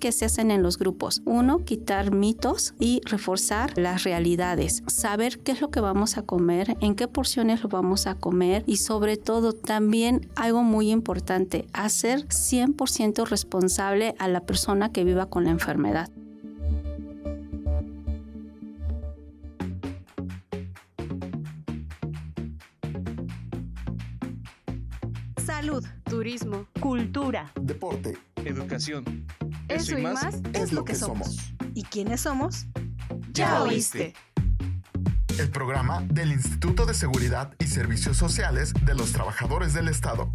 ¿qué se hacen en los grupos? Uno, quitar mitos y reforzar las realidades. Saber qué es lo que vamos a comer, en qué porciones lo vamos a comer y sobre todo también algo muy importante, hacer 100% responsable a la persona que viva con la enfermedad. Salud, turismo, cultura, deporte, educación. Eso, y más, es, lo que, somos. ¿Y quiénes somos? Ya oíste. El programa del Instituto de Seguridad y Servicios Sociales de los Trabajadores del Estado.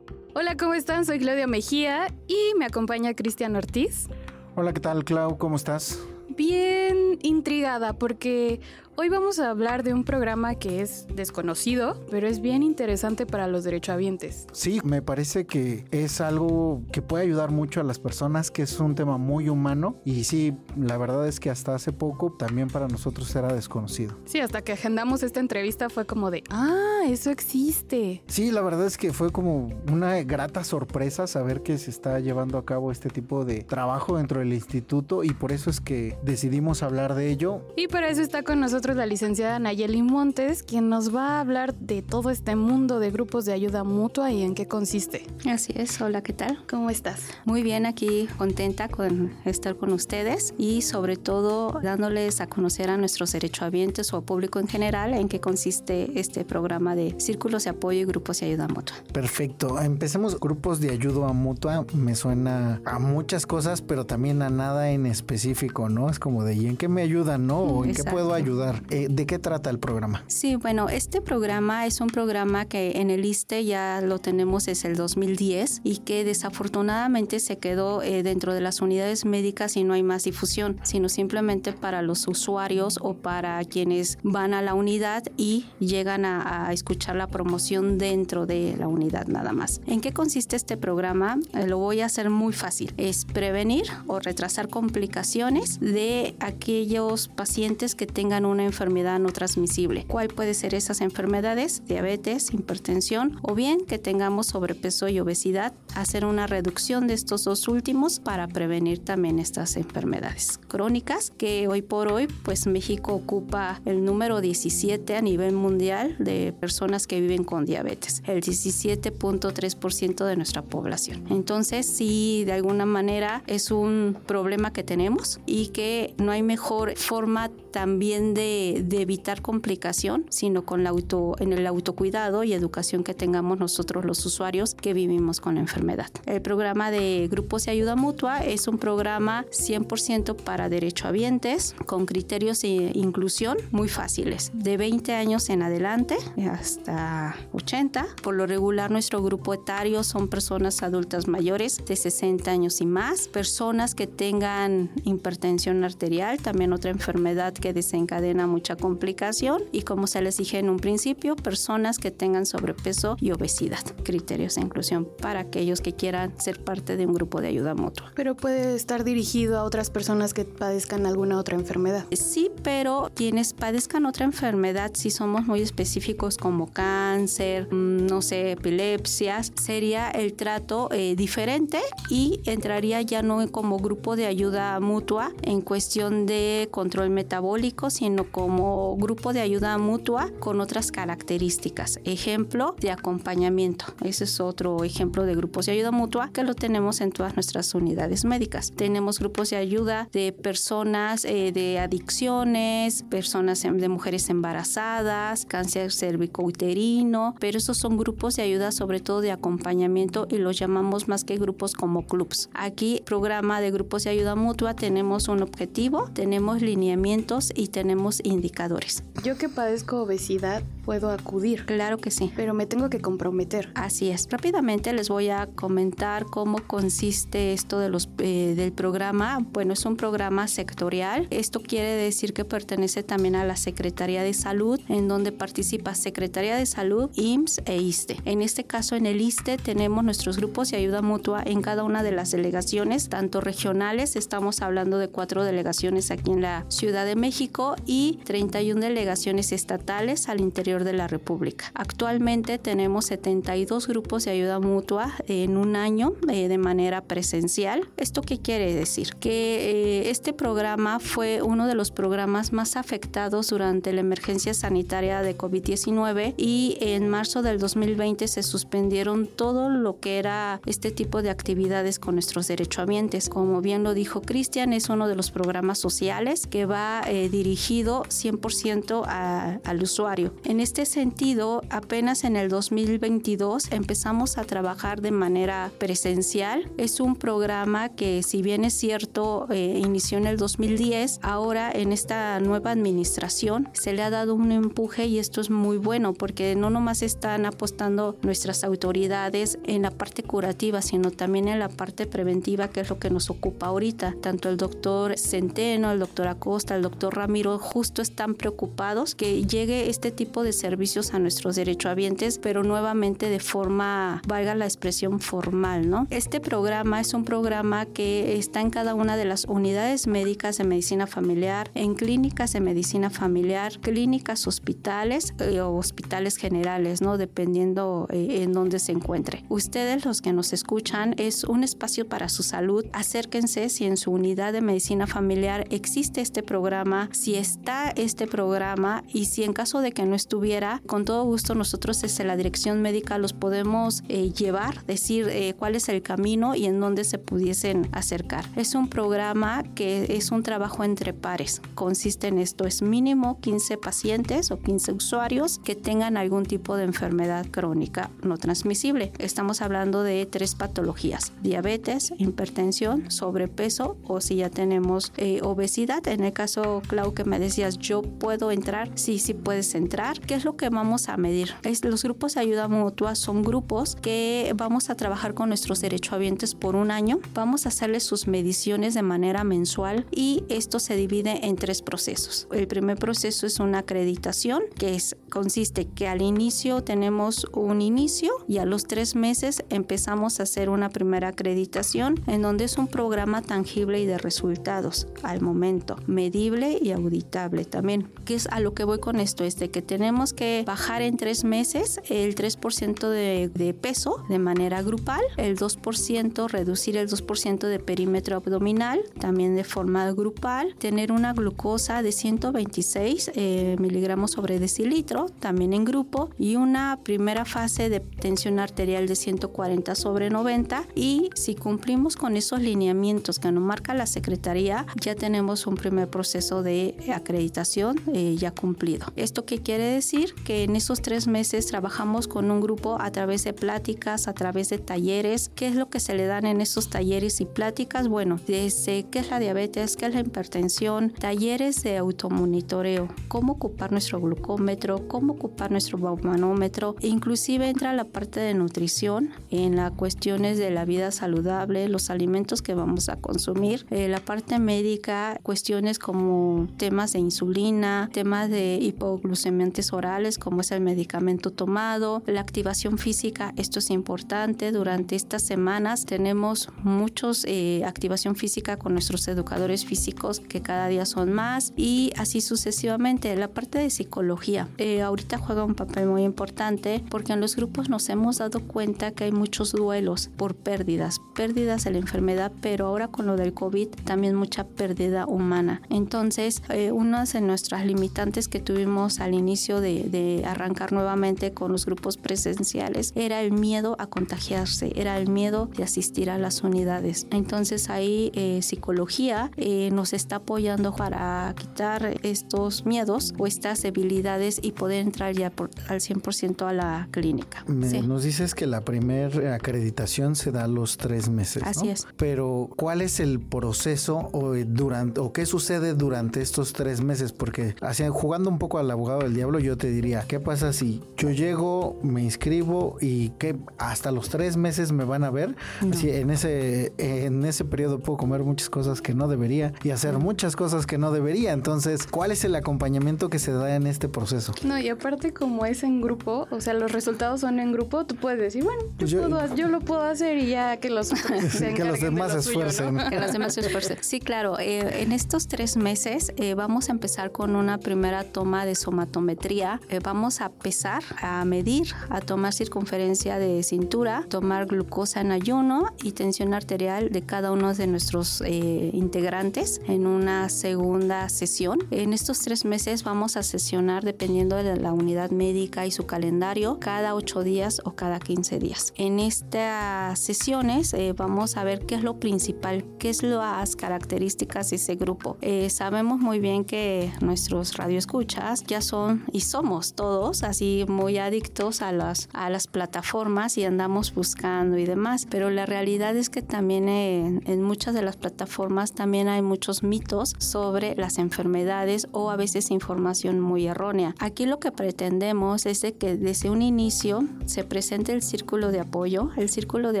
Hola, ¿cómo están? Soy Claudia Mejía y me acompaña Cristian Ortiz. Hola, ¿qué tal, Clau? ¿Cómo estás? Bien intrigada porque Hoy vamos a hablar de un programa que es desconocido, pero es bien interesante para los derechohabientes. Sí, me parece que es algo que puede ayudar mucho a las personas, que es un tema muy humano y sí, la verdad es que hasta hace poco también para nosotros era desconocido. Sí, hasta que agendamos esta entrevista fue como de, ah, eso existe. Sí, la verdad es que fue como una grata sorpresa saber que se está llevando a cabo este tipo de trabajo dentro del instituto y por eso es que decidimos hablar de ello. Y para eso está con nosotros la licenciada Nayeli Montes, quien nos va a hablar de todo este mundo de grupos de ayuda mutua y en qué consiste. Así es, hola, ¿qué tal? ¿Cómo estás? Muy bien, aquí contenta con estar con ustedes y sobre todo dándoles a conocer a nuestros derechohabientes o a público en general en qué consiste este programa de círculos de apoyo y grupos de ayuda mutua. Perfecto, empecemos grupos de ayuda mutua, me suena a muchas cosas, pero también a nada en específico, ¿no? Es como de, ¿y en qué me ayudan, no? ¿O en qué puedo ayudar? Eh, ¿De qué trata el programa? Sí, bueno, este programa es un programa que en el ISTE ya lo tenemos desde el 2010 y que desafortunadamente se quedó eh, dentro de las unidades médicas y no hay más difusión, sino simplemente para los usuarios o para quienes van a la unidad y llegan a, a escuchar la promoción dentro de la unidad nada más. ¿En qué consiste este programa? Eh, lo voy a hacer muy fácil. Es prevenir o retrasar complicaciones de aquellos pacientes que tengan una enfermedad no transmisible. ¿Cuál puede ser esas enfermedades? Diabetes, hipertensión o bien que tengamos sobrepeso y obesidad. Hacer una reducción de estos dos últimos para prevenir también estas enfermedades crónicas que hoy por hoy pues México ocupa el número 17 a nivel mundial de personas que viven con diabetes, el 17.3% de nuestra población. Entonces sí, de alguna manera es un problema que tenemos y que no hay mejor forma también de evitar complicación, sino con la auto, en el autocuidado y educación que tengamos nosotros los usuarios que vivimos con la enfermedad. El programa de grupos de ayuda mutua es un programa 100% para derechohabientes con criterios de inclusión muy fáciles, de 20 años en adelante hasta 80. Por lo regular nuestro grupo etario son personas adultas mayores de 60 años y más, personas que tengan hipertensión arterial, también otra enfermedad que desencadena mucha complicación y como se les dije en un principio, personas que tengan sobrepeso y obesidad. Criterios de inclusión para aquellos que quieran ser parte de un grupo de ayuda mutua. Pero puede estar dirigido a otras personas que padezcan alguna otra enfermedad. Sí, pero quienes padezcan otra enfermedad, si somos muy específicos como cáncer, mm, no sé, epilepsias, sería el trato eh, diferente y entraría ya no como grupo de ayuda mutua en cuestión de control metabólico, sino como grupo de ayuda mutua con otras características. Ejemplo de acompañamiento. Ese es otro ejemplo de grupos de ayuda mutua que lo tenemos en todas nuestras unidades médicas. Tenemos grupos de ayuda de personas eh, de adicciones, personas de mujeres embarazadas, cáncer cervicouterino, pero esos son grupos de ayuda sobre todo de acompañamiento y los llamamos más que grupos como clubs. Aquí, programa de grupos de ayuda mutua, tenemos un objetivo, tenemos lineamientos y tenemos indicadores. Yo que padezco obesidad, puedo acudir. Claro que sí. Pero me tengo que comprometer. Así es. Rápidamente les voy a comentar cómo consiste esto de los, eh, del programa. Bueno, es un programa sectorial. Esto quiere decir que pertenece también a la Secretaría de Salud, en donde participa Secretaría de Salud, IMSS e ISTE. En este caso, en el ISTE tenemos nuestros grupos de ayuda mutua en cada una de las delegaciones, tanto regionales, estamos hablando de cuatro delegaciones aquí en la Ciudad de México, y y 31 delegaciones estatales al interior de la República. Actualmente tenemos 72 grupos de ayuda mutua en un año eh, de manera presencial. ¿Esto qué quiere decir? Que eh, este programa fue uno de los programas más afectados durante la emergencia sanitaria de COVID-19 y en marzo del 2020 se suspendieron todo lo que era este tipo de actividades con nuestros derechohabientes. Como bien lo dijo Cristian, es uno de los programas sociales que va eh, dirigido 100% al usuario. En este sentido, apenas en el 2022 empezamos a trabajar de manera presencial. Es un programa que si bien es cierto, eh, inició en el 2010, ahora en esta nueva administración se le ha dado un empuje y esto es muy bueno porque no nomás están apostando nuestras autoridades en la parte curativa, sino también en la parte preventiva, que es lo que nos ocupa ahorita. Tanto el doctor Centeno, el doctor Acosta, el doctor Ramiro, justo están preocupados que llegue este tipo de servicios a nuestros derechohabientes, pero nuevamente de forma, valga la expresión formal, ¿no? Este programa es un programa que está en cada una de las unidades médicas de medicina familiar, en clínicas de medicina familiar, clínicas hospitales eh, o hospitales generales, ¿no? Dependiendo eh, en dónde se encuentre. Ustedes, los que nos escuchan, es un espacio para su salud. Acérquense si en su unidad de medicina familiar existe este programa, si está este programa y si en caso de que no estuviera, con todo gusto nosotros desde la dirección médica los podemos eh, llevar, decir cuál es el camino y en dónde se pudiesen acercar. Es un programa que es un trabajo entre pares. Consiste en esto, es mínimo 15 pacientes o 15 usuarios que tengan algún tipo de enfermedad crónica no transmisible. Estamos hablando de tres patologías, diabetes, hipertensión, sobrepeso o si ya tenemos eh, obesidad. En el caso, Clau, que me decías, yo puedo entrar, sí, sí puedes entrar. ¿Qué es lo que vamos a medir? Es, los grupos de ayuda mutua son grupos que vamos a trabajar con nuestros derechohabientes por un año. Vamos a hacerles sus mediciones de manera mensual y esto se divide en tres procesos. El primer proceso es una acreditación, que es, consiste que al inicio tenemos un inicio y a los tres meses empezamos a hacer una primera acreditación en donde es un programa tangible y de resultados al momento, medible y auditable también. ¿Qué es a lo que voy con esto? Es de que tenemos que bajar en tres meses el 3% de, de peso de manera grupal, el 2% reducir el 2% de perímetro abdominal, también de forma grupal, tener una glucosa de 126 eh, miligramos sobre decilitro, también en grupo, y una primera fase de tensión arterial de 140 sobre 90. Y si cumplimos con esos lineamientos que nos marca la Secretaría, ya tenemos un primer proceso de acreditación eh, ya cumplido. ¿Esto qué quiere decir? Que en esos tres meses trabajamos con un grupo a través de pláticas, a través de talleres. ¿Qué es lo que se le dan en esos talleres y pláticas? Bueno, desde qué es la diabetes, qué es la hipertensión, talleres de automonitoreo, cómo ocupar nuestro glucómetro, cómo ocupar nuestro baumanómetro, e inclusive entra la parte de nutrición en las cuestiones de la vida saludable, los alimentos que vamos a consumir, eh, la parte médica, cuestiones como temas de insulina, temas de hipoglucemiantes orales como es el medicamento tomado, la activación física, esto es importante, durante estas semanas tenemos muchos eh, activación física con nuestros educadores físicos que cada día son más y así sucesivamente. La parte de psicología eh, ahorita juega un papel muy importante porque en los grupos nos hemos dado cuenta que hay muchos duelos por pérdidas, pérdidas de la enfermedad, pero ahora con lo del COVID también mucha pérdida humana. Entonces, eh, una de nuestras limitantes que tuvimos al inicio de, de arrancar nuevamente con los grupos presenciales era el miedo a contagiarse, era el miedo de asistir a las unidades. Entonces ahí eh, psicología eh, nos está apoyando para quitar estos miedos o estas debilidades y poder entrar ya por, al 100% a la clínica. Nos dices que la primera acreditación se da a los tres meses. Así es. Pero ¿cuál es el proceso o, durante, o qué sucede durante estos tres meses? Porque así, jugando un poco al abogado del diablo, yo te diría, ¿qué pasa si yo llego, me inscribo y que hasta los tres meses me van a ver? Si en ese, en ese periodo puedo comer muchas cosas que no debería y hacer muchas cosas que no debería. Entonces, ¿cuál es el acompañamiento que se da en este proceso? No, y aparte como es en grupo, o sea, los resultados son en grupo, tú puedes decir, bueno, yo, lo puedo hacer y ya que los, que los demás de esfuercen. Que los demás se esfuercen. Sí, claro. Eh, en estos tres meses eh, vamos a empezar con una primera toma de somatometría. Eh, vamos a pesar, a medir, a tomar circunferencia de cintura, tomar glucosa en ayuno y tensión arterial de cada uno de nuestros eh, integrantes en una segunda sesión. En estos tres meses vamos a sesionar dependiendo de la unidad médica y su calendario cada ocho días o cada 15 días. En estas sesiones vamos a ver qué es lo principal, qué es las características de ese grupo. Eh, muy bien que nuestros radioescuchas ya son y somos todos así muy adictos a las, a las plataformas y andamos buscando y demás, pero la realidad es que también en, en muchas de las plataformas también hay muchos mitos sobre las enfermedades o a veces información muy errónea. Aquí lo que pretendemos es de que desde un inicio se presente el círculo de apoyo. El círculo de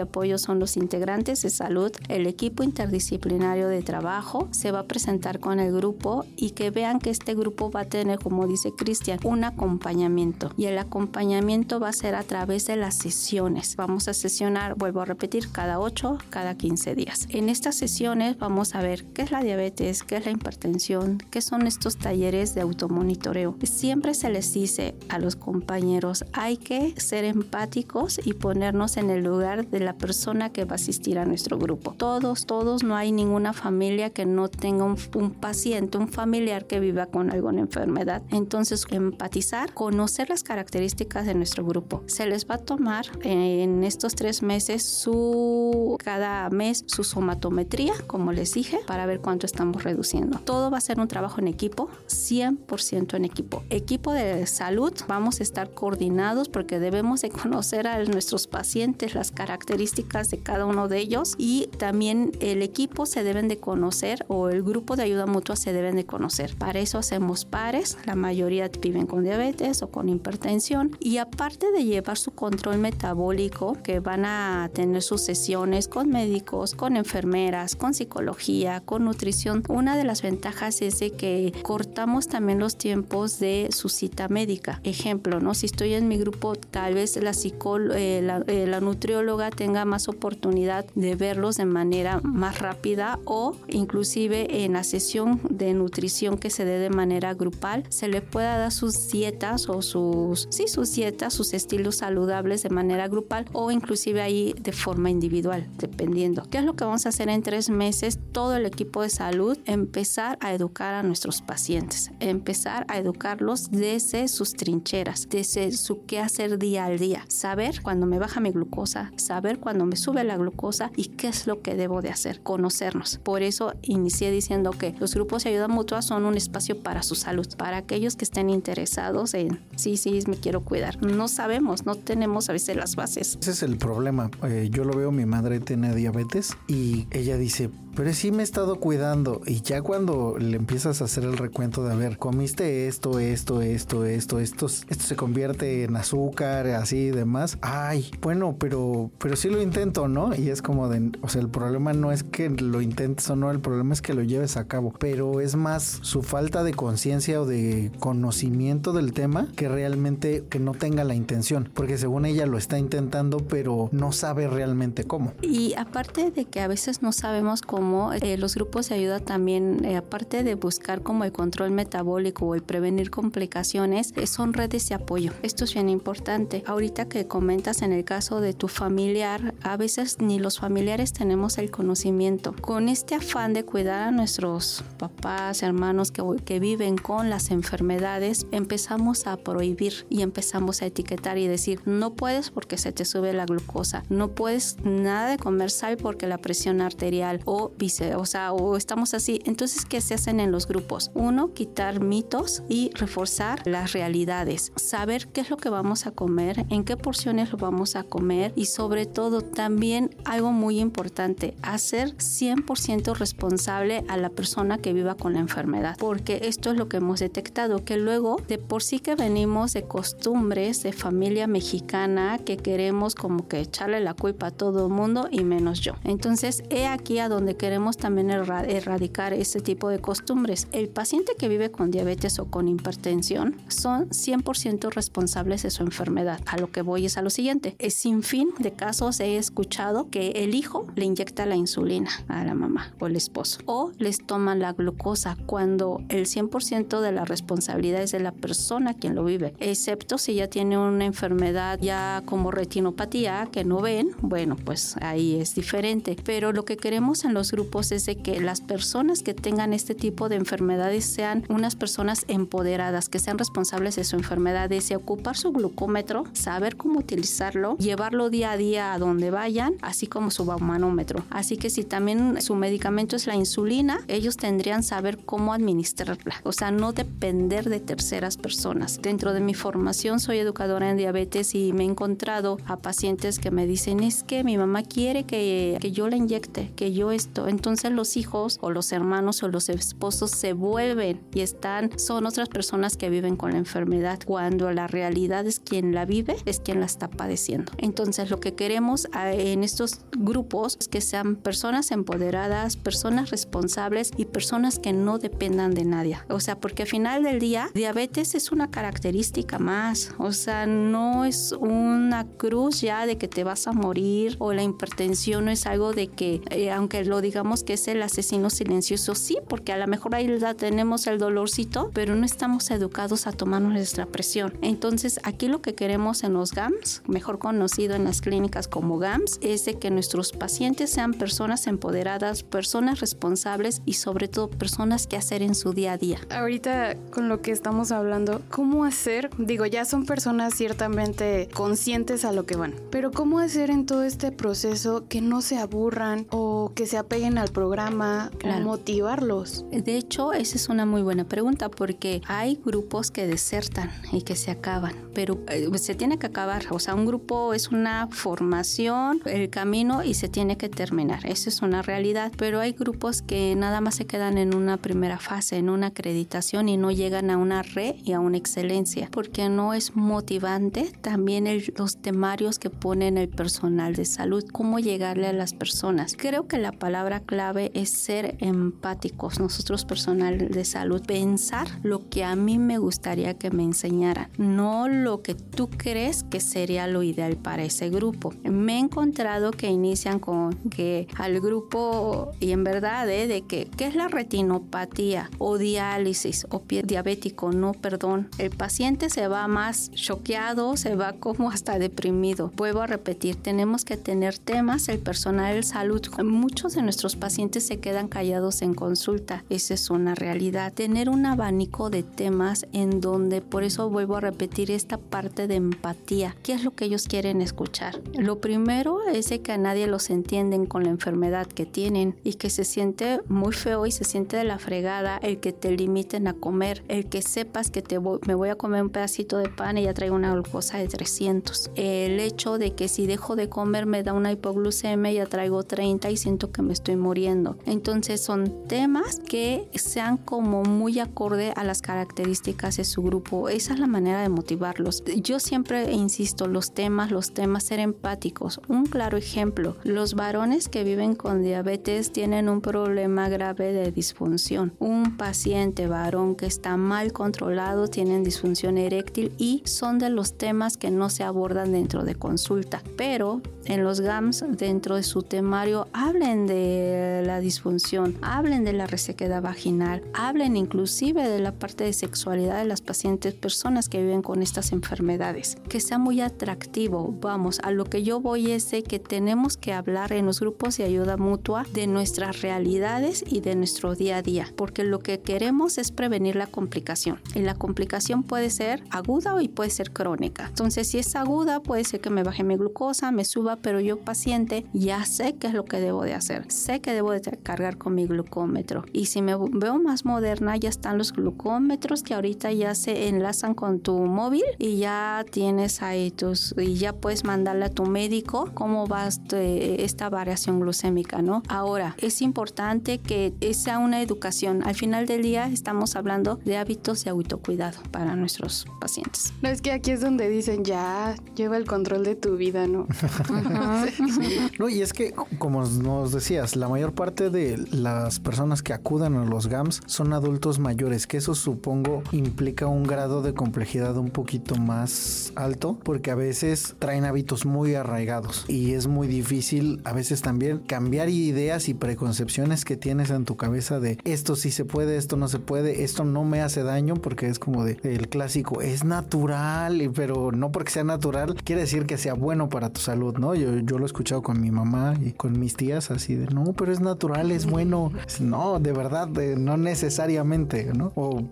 apoyo son los integrantes de salud, el equipo interdisciplinario de trabajo, se va a presentar con el grupo y que vean que este grupo va a tener, como dice Cristian, un acompañamiento. Y el acompañamiento va a ser a través de las sesiones. Vamos a sesionar, vuelvo a repetir, cada 8, cada 15 días. En estas sesiones vamos a ver qué es la diabetes, qué es la hipertensión, qué son estos talleres de automonitoreo. Siempre se les dice a los compañeros, hay que ser empáticos y ponernos en el lugar de la persona que va a asistir a nuestro grupo. Todos, todos, no hay ninguna familia que no tenga un, paciente, un familiar que viva con alguna enfermedad. Entonces, empatizar, conocer las características de nuestro grupo. Se les va a tomar en estos tres meses su, cada mes su somatometría, como les dije, para ver cuánto estamos reduciendo. Todo va a ser un trabajo en equipo, 100% en equipo. Equipo de salud, vamos a estar coordinados porque debemos de conocer a nuestros pacientes, las características de cada uno de ellos y también el equipo se deben de conocer o el grupo de ayuda mutua se deben de conocer. Para eso hacemos pares, la mayoría viven con diabetes o con hipertensión y aparte de llevar su control metabólico, que van a tener sus sesiones con médicos, con enfermeras, con psicología, con nutrición, una de las ventajas es de que cortamos también los tiempos de su cita médica. Ejemplo, ¿no? Si estoy en mi grupo, tal vez la, eh, la, eh, la nutrióloga tenga más oportunidad de verlos de manera más rápida o inclusive en la sesión de nutrición que se dé de manera grupal, se le pueda dar sus dietas o sus, sí, sus dietas, sus estilos saludables de manera grupal o inclusive ahí de forma individual, dependiendo. ¿Qué es lo que vamos a hacer en tres meses? Todo el equipo de salud empezar a educar a nuestros pacientes, empezar a educarlos desde sus trincheras, desde su qué hacer día al día, saber cuando me baja mi glucosa, saber cuando me sube la glucosa y qué es lo que debo de hacer, conocernos. Por eso inicié diciendo que los grupos ayuda mutua son un espacio para su salud, para aquellos que estén interesados en, sí, sí, me quiero cuidar. No sabemos, no tenemos a veces las bases. Ese es el problema. Eh, yo lo veo, mi madre tiene diabetes y ella dice, pero sí me he estado cuidando y ya cuando le empiezas a hacer el recuento de a ver, comiste esto, esto, esto, esto, esto, esto se convierte en azúcar, así y demás. Ay, bueno, pero, pero sí lo intento, ¿no? Y es como de, o sea, el problema no es que lo intentes o no, el problema es que lo lleves a cabo, pero es más su falta de conciencia o de conocimiento del tema que realmente que no tenga la intención, porque según ella lo está intentando, pero no sabe realmente cómo. Y aparte de que a veces no sabemos cómo, eh, los grupos de ayuda también, eh, aparte de buscar como el control metabólico o el prevenir complicaciones, eh, son redes de apoyo. Esto es bien importante. Ahorita que comentas en el caso de tu familiar, a veces ni los familiares tenemos el conocimiento. Con este afán de cuidar a nuestros papás, hermanos que, que viven con las enfermedades, empezamos a prohibir y empezamos a etiquetar y decir, no puedes porque se te sube la glucosa, no puedes nada de comer sal porque la presión arterial o vice, o sea, o estamos así. Entonces, ¿qué se hacen en los grupos? Uno, quitar mitos y reforzar las realidades. Saber qué es lo que vamos a comer, en qué porciones lo vamos a comer y sobre todo también algo muy importante, hacer 100% responsable a la persona que viva con la enfermedad, porque esto es lo que hemos detectado, que luego de por sí que venimos de costumbres de familia mexicana que queremos como que echarle la culpa a todo el mundo y menos yo. Entonces, he aquí a donde queremos también erradicar este tipo de costumbres. El paciente que vive con diabetes o con hipertensión son 100% responsables de su enfermedad. A lo que voy es a lo siguiente. Es sin fin de casos he escuchado que el hijo le inyecta la insulina a la mamá o el esposo o les toman la glucosa cuando cuando el 100% de la responsabilidad es de la persona quien lo vive, excepto si ya tiene una enfermedad ya como retinopatía que no ven, bueno, pues ahí es diferente. Pero lo que queremos en los grupos es de que las personas que tengan este tipo de enfermedades sean unas personas empoderadas, que sean responsables de su enfermedad, de ocupar su glucómetro, saber cómo utilizarlo, llevarlo día a día a donde vayan, así como su baumanómetro. Así que si también su medicamento es la insulina, ellos tendrían saber cómo administrarla, o sea, no depender de terceras personas. Dentro de mi formación soy educadora en diabetes y me he encontrado a pacientes que me dicen, es que mi mamá quiere que, que yo la inyecte, que yo esto. Entonces los hijos o los hermanos o los esposos se vuelven y están, son otras personas que viven con la enfermedad, cuando la realidad es quien la vive, es quien la está padeciendo. Entonces lo que queremos en estos grupos es que sean personas empoderadas, personas responsables y personas que no dependan de nadie. O sea, porque al final del día, diabetes es una característica más. O sea, no es una cruz ya de que te vas a morir o la hipertensión no es algo de que, eh, aunque lo digamos que es el asesino silencioso, sí, porque a lo mejor ahí tenemos el dolorcito, pero no estamos educados a tomarnos nuestra presión. Entonces, aquí lo que queremos en los GAMS, mejor conocido en las clínicas como GAMS, es que nuestros pacientes sean personas empoderadas, personas responsables y sobre todo personas que hacer en su día a día. Ahorita con lo que estamos hablando, ¿cómo hacer? Digo, ya son personas ciertamente conscientes a lo que van, pero ¿cómo hacer en todo este proceso que no se aburran o que se apeguen al programa o motivarlos? De hecho, esa es una muy buena pregunta porque hay grupos que desertan y que se acaban, pero eh, se tiene que acabar, o sea, un grupo es una formación, el camino y se tiene que terminar, eso es una realidad, pero hay grupos que nada más se quedan en una primera fase, en una acreditación y no llegan a una red y a una excelencia, porque no es motivante también los temarios que ponen el personal de salud, cómo llegarle a las personas. Creo que la palabra clave es ser empáticos, nosotros personal de salud, pensar lo que a mí me gustaría que me enseñaran, no lo que tú crees que sería lo ideal para ese grupo. Me he encontrado que inician con que al grupo, y en verdad, ¿eh? de que, ¿qué es la retinopatía o diálisis o pie diabético? No, perdón. El paciente se va más choqueado, se va como hasta deprimido. Vuelvo a repetir, tenemos que tener temas, el personal de salud. Muchos de nuestros pacientes se quedan callados en consulta. Esa es una realidad. Tener un abanico de temas en donde, por eso vuelvo a repetir esta parte de empatía. ¿Qué es lo que ellos quieren escuchar? Lo primero es que a nadie los entienden con la enfermedad que tienen y que se siente muy feo y se siente la fregada el que te limiten a comer, el que sepas que te me voy a comer un pedacito de pan y ya traigo una glucosa de 300. El hecho de que si dejo de comer me da una hipoglucemia, ya traigo 30 y siento que me estoy muriendo. Entonces son temas que sean como muy acorde a las características de su grupo. Esa es la manera de motivarlos. Yo siempre insisto, los temas, los temas, ser empáticos. Un claro ejemplo, los varones que viven con diabetes tienen un problema grave de disfunción. Un paciente varón que está mal controlado tiene disfunción eréctil y son de los temas que no se abordan dentro de consulta. Pero en los GAMS, dentro de su temario, hablen de la disfunción, hablen de la resequedad vaginal, hablen inclusive de la parte de sexualidad de las pacientes, personas que viven con estas enfermedades. Que sea muy atractivo. Vamos, a lo que yo voy es de que tenemos que hablar en los grupos de ayuda mutua de nuestras realidades y de nuestro día a día, porque lo que queremos es prevenir la complicación. Y la complicación puede ser aguda y puede ser crónica. Entonces, si es aguda, puede ser que me baje mi glucosa, me suba, pero yo paciente ya sé qué es lo que debo de hacer. Sé que debo de cargar con mi glucómetro. Y si me veo más moderna, ya están los glucómetros que ahorita ya se enlazan con tu móvil y ya tienes ahí tus y ya puedes mandarle a tu médico cómo va este, esta variación glucémica, ¿no? Ahora, es importante que sea una educación. Al final del día estamos hablando de hábitos de autocuidado para nuestros pacientes. No, es que aquí es donde dicen ya, lleva el control de tu vida, ¿no? no, y es que, como nos decías, la mayor parte de las personas que acudan a los GAMS son adultos mayores, que eso supongo implica un grado de complejidad un poquito más alto, porque a veces traen hábitos muy arraigados y es muy difícil a veces también cambiar ideas y preconcepciones que tienes en tu cabeza de esto sí se puede, esto no se puede, esto no me hace daño porque es como de el clásico, es natural, pero no porque sea natural quiere decir que sea bueno para tu salud, ¿no? Yo, yo lo he escuchado con mi mamá y con mis tías así de, no, pero es natural, es bueno. No, de verdad, no necesariamente, ¿no? O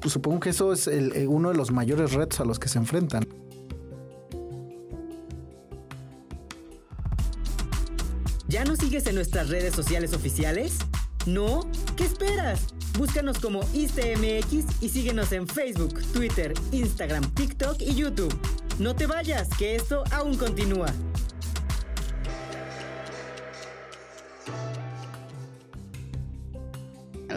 pues supongo que eso es el, uno de los mayores retos a los que se enfrentan. ¿Ya nos sigues en nuestras redes sociales oficiales? ¿No? ¿Qué esperas? Búscanos como ICMX y síguenos en Facebook, Twitter, Instagram, TikTok y YouTube. No te vayas, que esto aún continúa.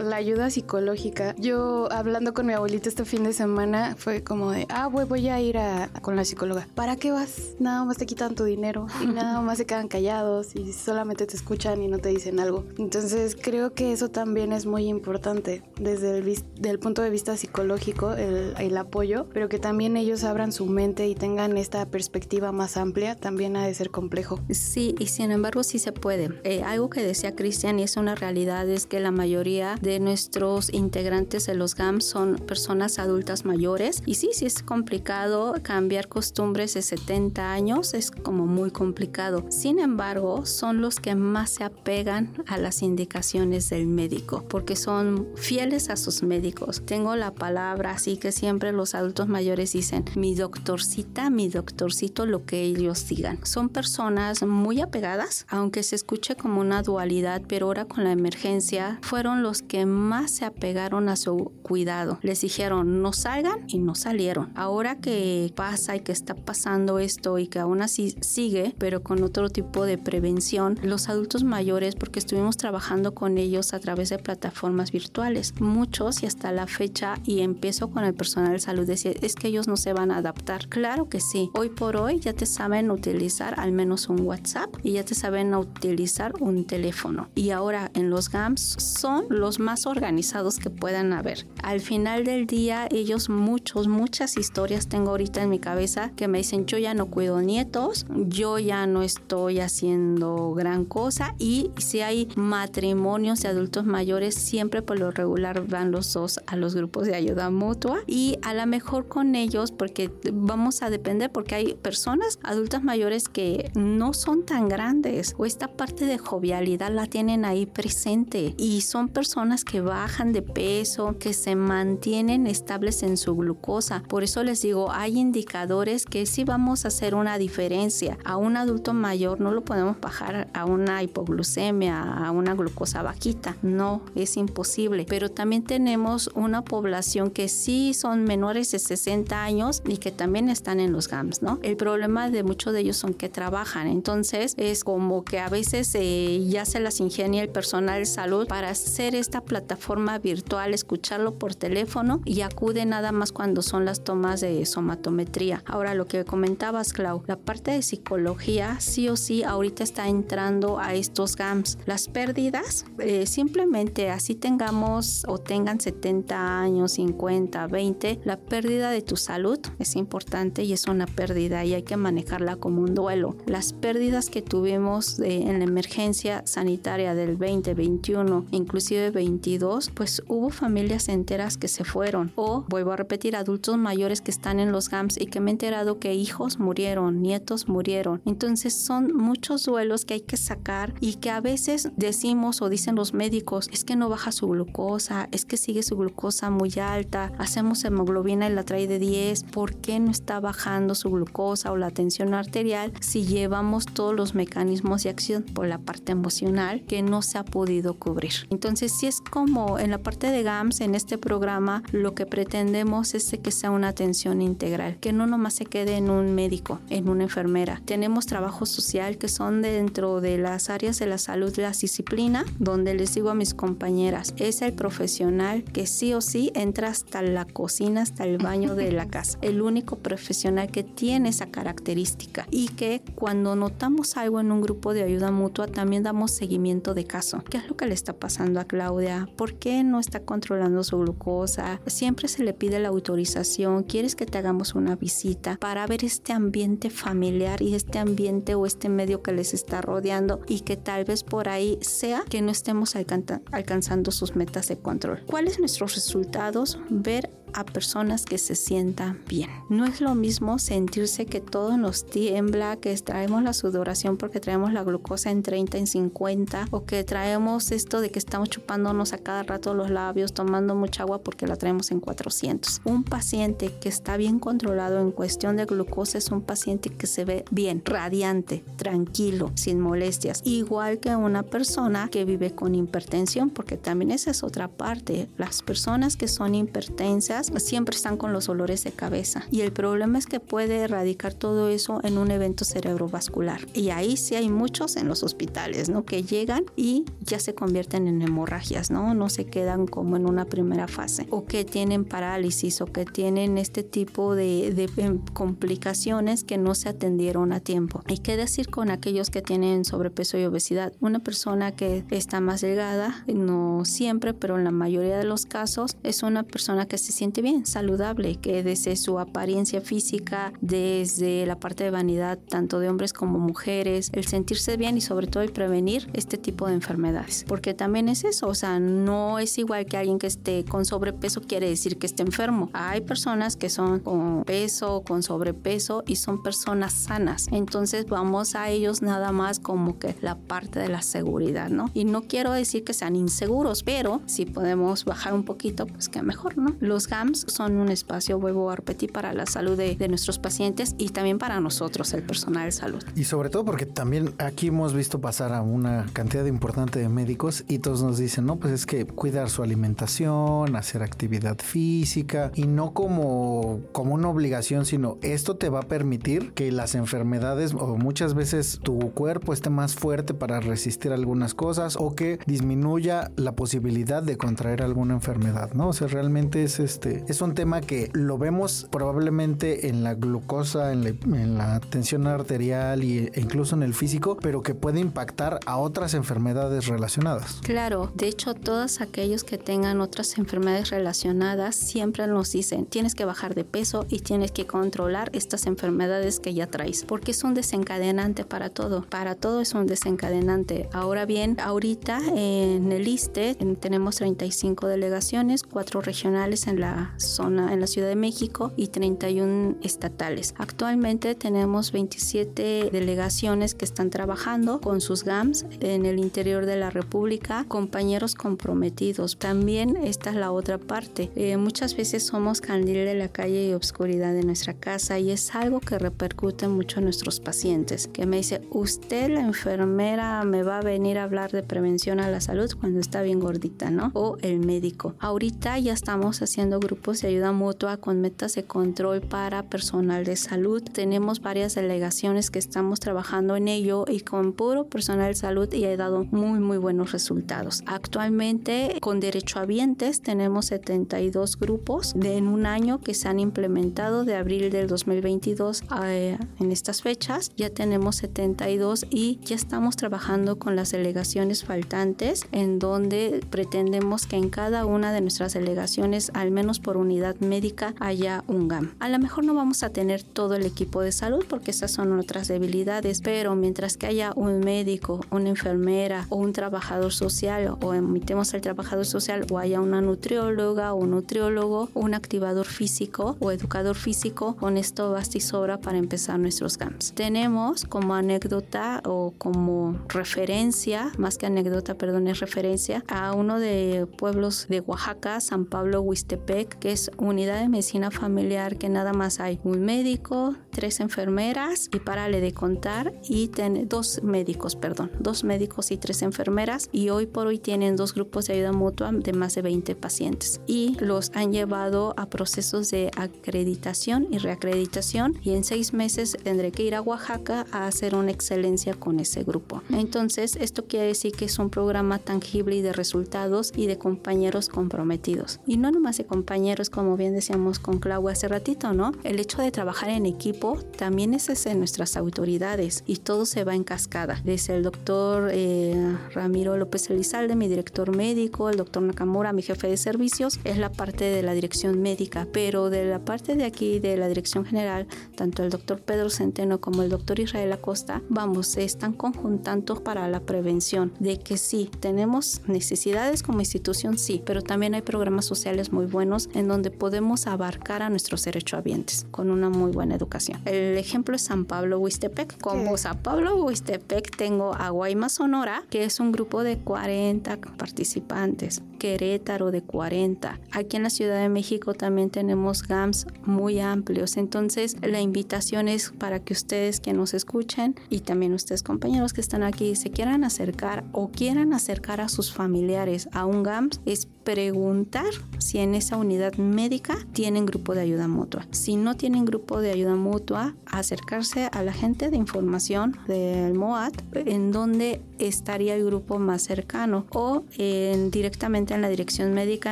La ayuda psicológica. Yo hablando con mi abuelita este fin de semana fue como de, ah, voy, voy a ir a, con la psicóloga. ¿Para qué vas? Nada más te quitan tu dinero y nada más se quedan callados y solamente te escuchan y no te dicen algo. Entonces creo que eso también es muy importante desde el punto de vista psicológico, el, el apoyo, pero que también ellos abran su mente y tengan esta perspectiva más amplia, también ha de ser complejo. Sí, y sin embargo sí se puede. Eh, algo que decía Cristian y es una realidad es que la mayoría de nuestros integrantes de los GAMS son personas adultas mayores y sí, sí es complicado cambiar costumbres de 70 años, es como muy complicado. Sin embargo, son los que más se apegan a las indicaciones del médico porque son fieles a sus médicos. Tengo la palabra así que siempre los adultos mayores dicen mi doctorcita, mi doctorcito, lo que ellos digan. Son personas muy apegadas, aunque se escuche como una dualidad, pero ahora con la emergencia fueron los que más se apegaron a su cuidado. Les dijeron no salgan y no salieron. Ahora que pasa y que está pasando esto y que aún así sigue, pero con otro tipo de prevención, los adultos mayores, porque estuvimos trabajando con ellos a través de plataformas virtuales, muchos y hasta la fecha, y empiezo con el personal de salud, decía, es que ellos no se van a adaptar. Claro que sí. Hoy por hoy ya te saben utilizar al menos un WhatsApp y ya te saben utilizar un teléfono. Y ahora en los GAMS son los más organizados que puedan haber. Al final del día, ellos muchos, muchas historias tengo ahorita en mi cabeza que me dicen, yo ya no cuido nietos, yo ya no estoy haciendo gran cosa y si hay matrimonios de adultos mayores, siempre por lo regular van los dos a los grupos de ayuda mutua y a lo mejor con ellos, porque vamos a depender, porque hay personas adultas mayores que no son tan grandes o esta parte de jovialidad la tienen ahí presente y son personas que bajan de peso, que se mantienen estables en su glucosa. Por eso les digo, hay indicadores que sí vamos a hacer una diferencia. A un adulto mayor no lo podemos bajar a una hipoglucemia, a una glucosa bajita. No, es imposible. Pero también tenemos una población que sí son menores de 60 años y que también están en los GAMS, ¿no? El problema de muchos de ellos son que trabajan. Entonces es como que a veces eh, ya se las ingenia el personal de salud para hacer esta plataforma virtual, escucharlo por teléfono y acude nada más cuando son las tomas de somatometría. Ahora lo que comentabas, Clau, la parte de psicología sí o sí ahorita está entrando a estos GAMS. Las pérdidas, eh, simplemente así tengamos o tengan 70 años, 50, 20, la pérdida de tu salud es importante y es una pérdida y hay que manejarla como un duelo. Las pérdidas que tuvimos en la emergencia sanitaria del 2021, inclusive 22, pues hubo familias enteras que se fueron. O, vuelvo a repetir, adultos mayores que están en los GAMS y que me he enterado que hijos murieron, nietos murieron. Entonces son muchos duelos que hay que sacar y que a veces decimos o dicen los médicos, es que no baja su glucosa, es que sigue su glucosa muy alta, hacemos hemoglobina y la trae de 10, ¿por qué no está bajando su glucosa o la tensión arterial si llevamos todos los mecanismos de acción por la parte emocional que no se ha podido cubrir? Entonces si es como en la parte de GAMS, en este programa, lo que pretendemos es que sea una atención integral, que no nomás se quede en un médico, en una enfermera. Tenemos trabajo social que son dentro de las áreas de la salud, la disciplina, donde les digo a mis compañeras, es el profesional que sí o sí entra hasta la cocina, hasta el baño de la casa. El único profesional que tiene esa característica y que cuando notamos algo en un grupo de ayuda mutua también damos seguimiento de caso. ¿Qué es lo que le está pasando a Claudia? ¿Por qué no está controlando su glucosa? Siempre se le pide la autorización. ¿Quieres que te hagamos una visita para ver este ambiente familiar y este ambiente o este medio que les está rodeando y que tal vez por ahí sea que no estemos alcanzando sus metas de control? ¿Cuáles nuestros resultados? Ver a personas que se sientan bien. No es lo mismo sentirse que todo nos tiembla, que traemos la sudoración porque traemos la glucosa en 30, en 50, o que traemos esto de que estamos chupándonos a cada rato los labios, tomando mucha agua porque la traemos en 400. Un paciente que está bien controlado en cuestión de glucosa es un paciente que se ve bien, radiante, tranquilo, sin molestias, igual que una persona que vive con hipertensión, porque también esa es otra parte. Las personas que son hipertensas siempre están con los olores de cabeza. Y el problema es que puede erradicar todo eso en un evento cerebrovascular. Y ahí sí hay muchos en los hospitales, ¿no? Que llegan y ya se convierten en hemorragias, ¿no? No se quedan como en una primera fase. O que tienen parálisis o que tienen este tipo de, de em, complicaciones que no se atendieron a tiempo. ¿Y qué decir con aquellos que tienen sobrepeso y obesidad? Una persona que está más delgada, no siempre, pero en la mayoría de los casos, es una persona que se siente bien, saludable, que desde su apariencia física, desde la parte de vanidad, tanto de hombres como mujeres, el sentirse bien y sobre todo el prevenir este tipo de enfermedades. Porque también es eso, o sea, no es igual que alguien que esté con sobrepeso quiere decir que esté enfermo. Hay personas que son con peso, con sobrepeso y son personas sanas. Entonces vamos a ellos nada más como que la parte de la seguridad, ¿no? Y no quiero decir que sean inseguros, pero si podemos bajar un poquito, pues que mejor, ¿no? Los son un espacio, vuelvo a repetir, para la salud de, de, nuestros pacientes y también para nosotros, el personal de salud. Y sobre todo porque también aquí hemos visto pasar a una cantidad importante de médicos y todos nos dicen, no, pues es que cuidar su alimentación, hacer actividad física y no como, como una obligación, sino esto te va a permitir que las enfermedades o muchas veces tu cuerpo esté más fuerte para resistir algunas cosas o que disminuya la posibilidad de contraer alguna enfermedad, ¿no? O sea, realmente es este este, es un tema que lo vemos probablemente en la glucosa, en la, tensión arterial e incluso en el físico, pero que puede impactar a otras enfermedades relacionadas. Claro, de hecho todos aquellos que tengan otras enfermedades relacionadas siempre nos dicen, tienes que bajar de peso y tienes que controlar estas enfermedades que ya traes, porque es un desencadenante para todo, para todo es un desencadenante. Ahora bien, ahorita en el ISTE tenemos 35 delegaciones, cuatro regionales en la zona en la Ciudad de México y 31 estatales. Actualmente tenemos 27 delegaciones que están trabajando con sus GAMS en el interior de la República, compañeros comprometidos. También esta es la otra parte. Eh, muchas veces somos candil de la calle y obscuridad de nuestra casa y es algo que repercute mucho en nuestros pacientes, que me dice, usted la enfermera me va a venir a hablar de prevención a la salud cuando está bien gordita, ¿no? O el médico. Ahorita ya estamos haciendo grupos de ayuda mutua con metas de control para personal de salud. Tenemos varias delegaciones que estamos trabajando en ello y con puro personal de salud y ha dado muy muy buenos resultados. Actualmente con derechohabientes tenemos 72 grupos de en un año que se han implementado de abril del 2022 a, eh, en estas fechas. Ya tenemos 72 y ya estamos trabajando con las delegaciones faltantes en donde pretendemos que en cada una de nuestras delegaciones al menos por unidad médica haya un GAM. A lo mejor no vamos a tener todo el equipo de salud porque esas son otras debilidades, pero mientras que haya un médico, una enfermera o un trabajador social o emitemos al trabajador social o haya una nutrióloga o nutriólogo o un activador físico o educador físico, con esto basta y sobra para empezar nuestros GAMs. Tenemos como anécdota o como referencia, más que anécdota, perdón, es referencia a uno de pueblos de Oaxaca, San Pablo Huistepec, que es unidad de medicina familiar, que nada más hay un médico, tres enfermeras y párale de contar y tiene dos médicos, perdón, dos médicos y tres enfermeras y hoy por hoy tienen dos grupos de ayuda mutua de más de 20 pacientes y los han llevado a procesos de acreditación y reacreditación y en seis meses tendré que ir a Oaxaca a hacer una excelencia con ese grupo. Entonces esto quiere decir que es un programa tangible y de resultados y de compañeros comprometidos y no nomás de compañeros compañeros, como bien decíamos con Clau hace ratito, ¿no? El hecho de trabajar en equipo también es ese nuestras autoridades y todo se va en cascada. Desde el doctor eh, Ramiro López Elizalde, mi director médico, el doctor Nakamura, mi jefe de servicios, es la parte de la dirección médica, pero de la parte de aquí, de la dirección general, tanto el doctor Pedro Centeno como el doctor Israel Acosta, vamos, se están conjuntando para la prevención de que sí, tenemos necesidades como institución, sí, pero también hay programas sociales muy buenos en donde podemos abarcar a nuestros derechohabientes con una muy buena educación. El ejemplo es San Pablo Huistepec. Como San Pablo Huistepec tengo a Guaymas Sonora, que es un grupo de 40 participantes. Querétaro de 40. Aquí en la Ciudad de México también tenemos GAMS muy amplios. Entonces la invitación es para que ustedes que nos escuchen y también ustedes compañeros que están aquí se quieran acercar o quieran acercar a sus familiares a un GAMS es preguntar si en esa unidad médica tienen grupo de ayuda mutua. Si no tienen grupo de ayuda mutua, acercarse a la gente de información del MOAT en donde estaría el grupo más cercano o en, directamente en la dirección médica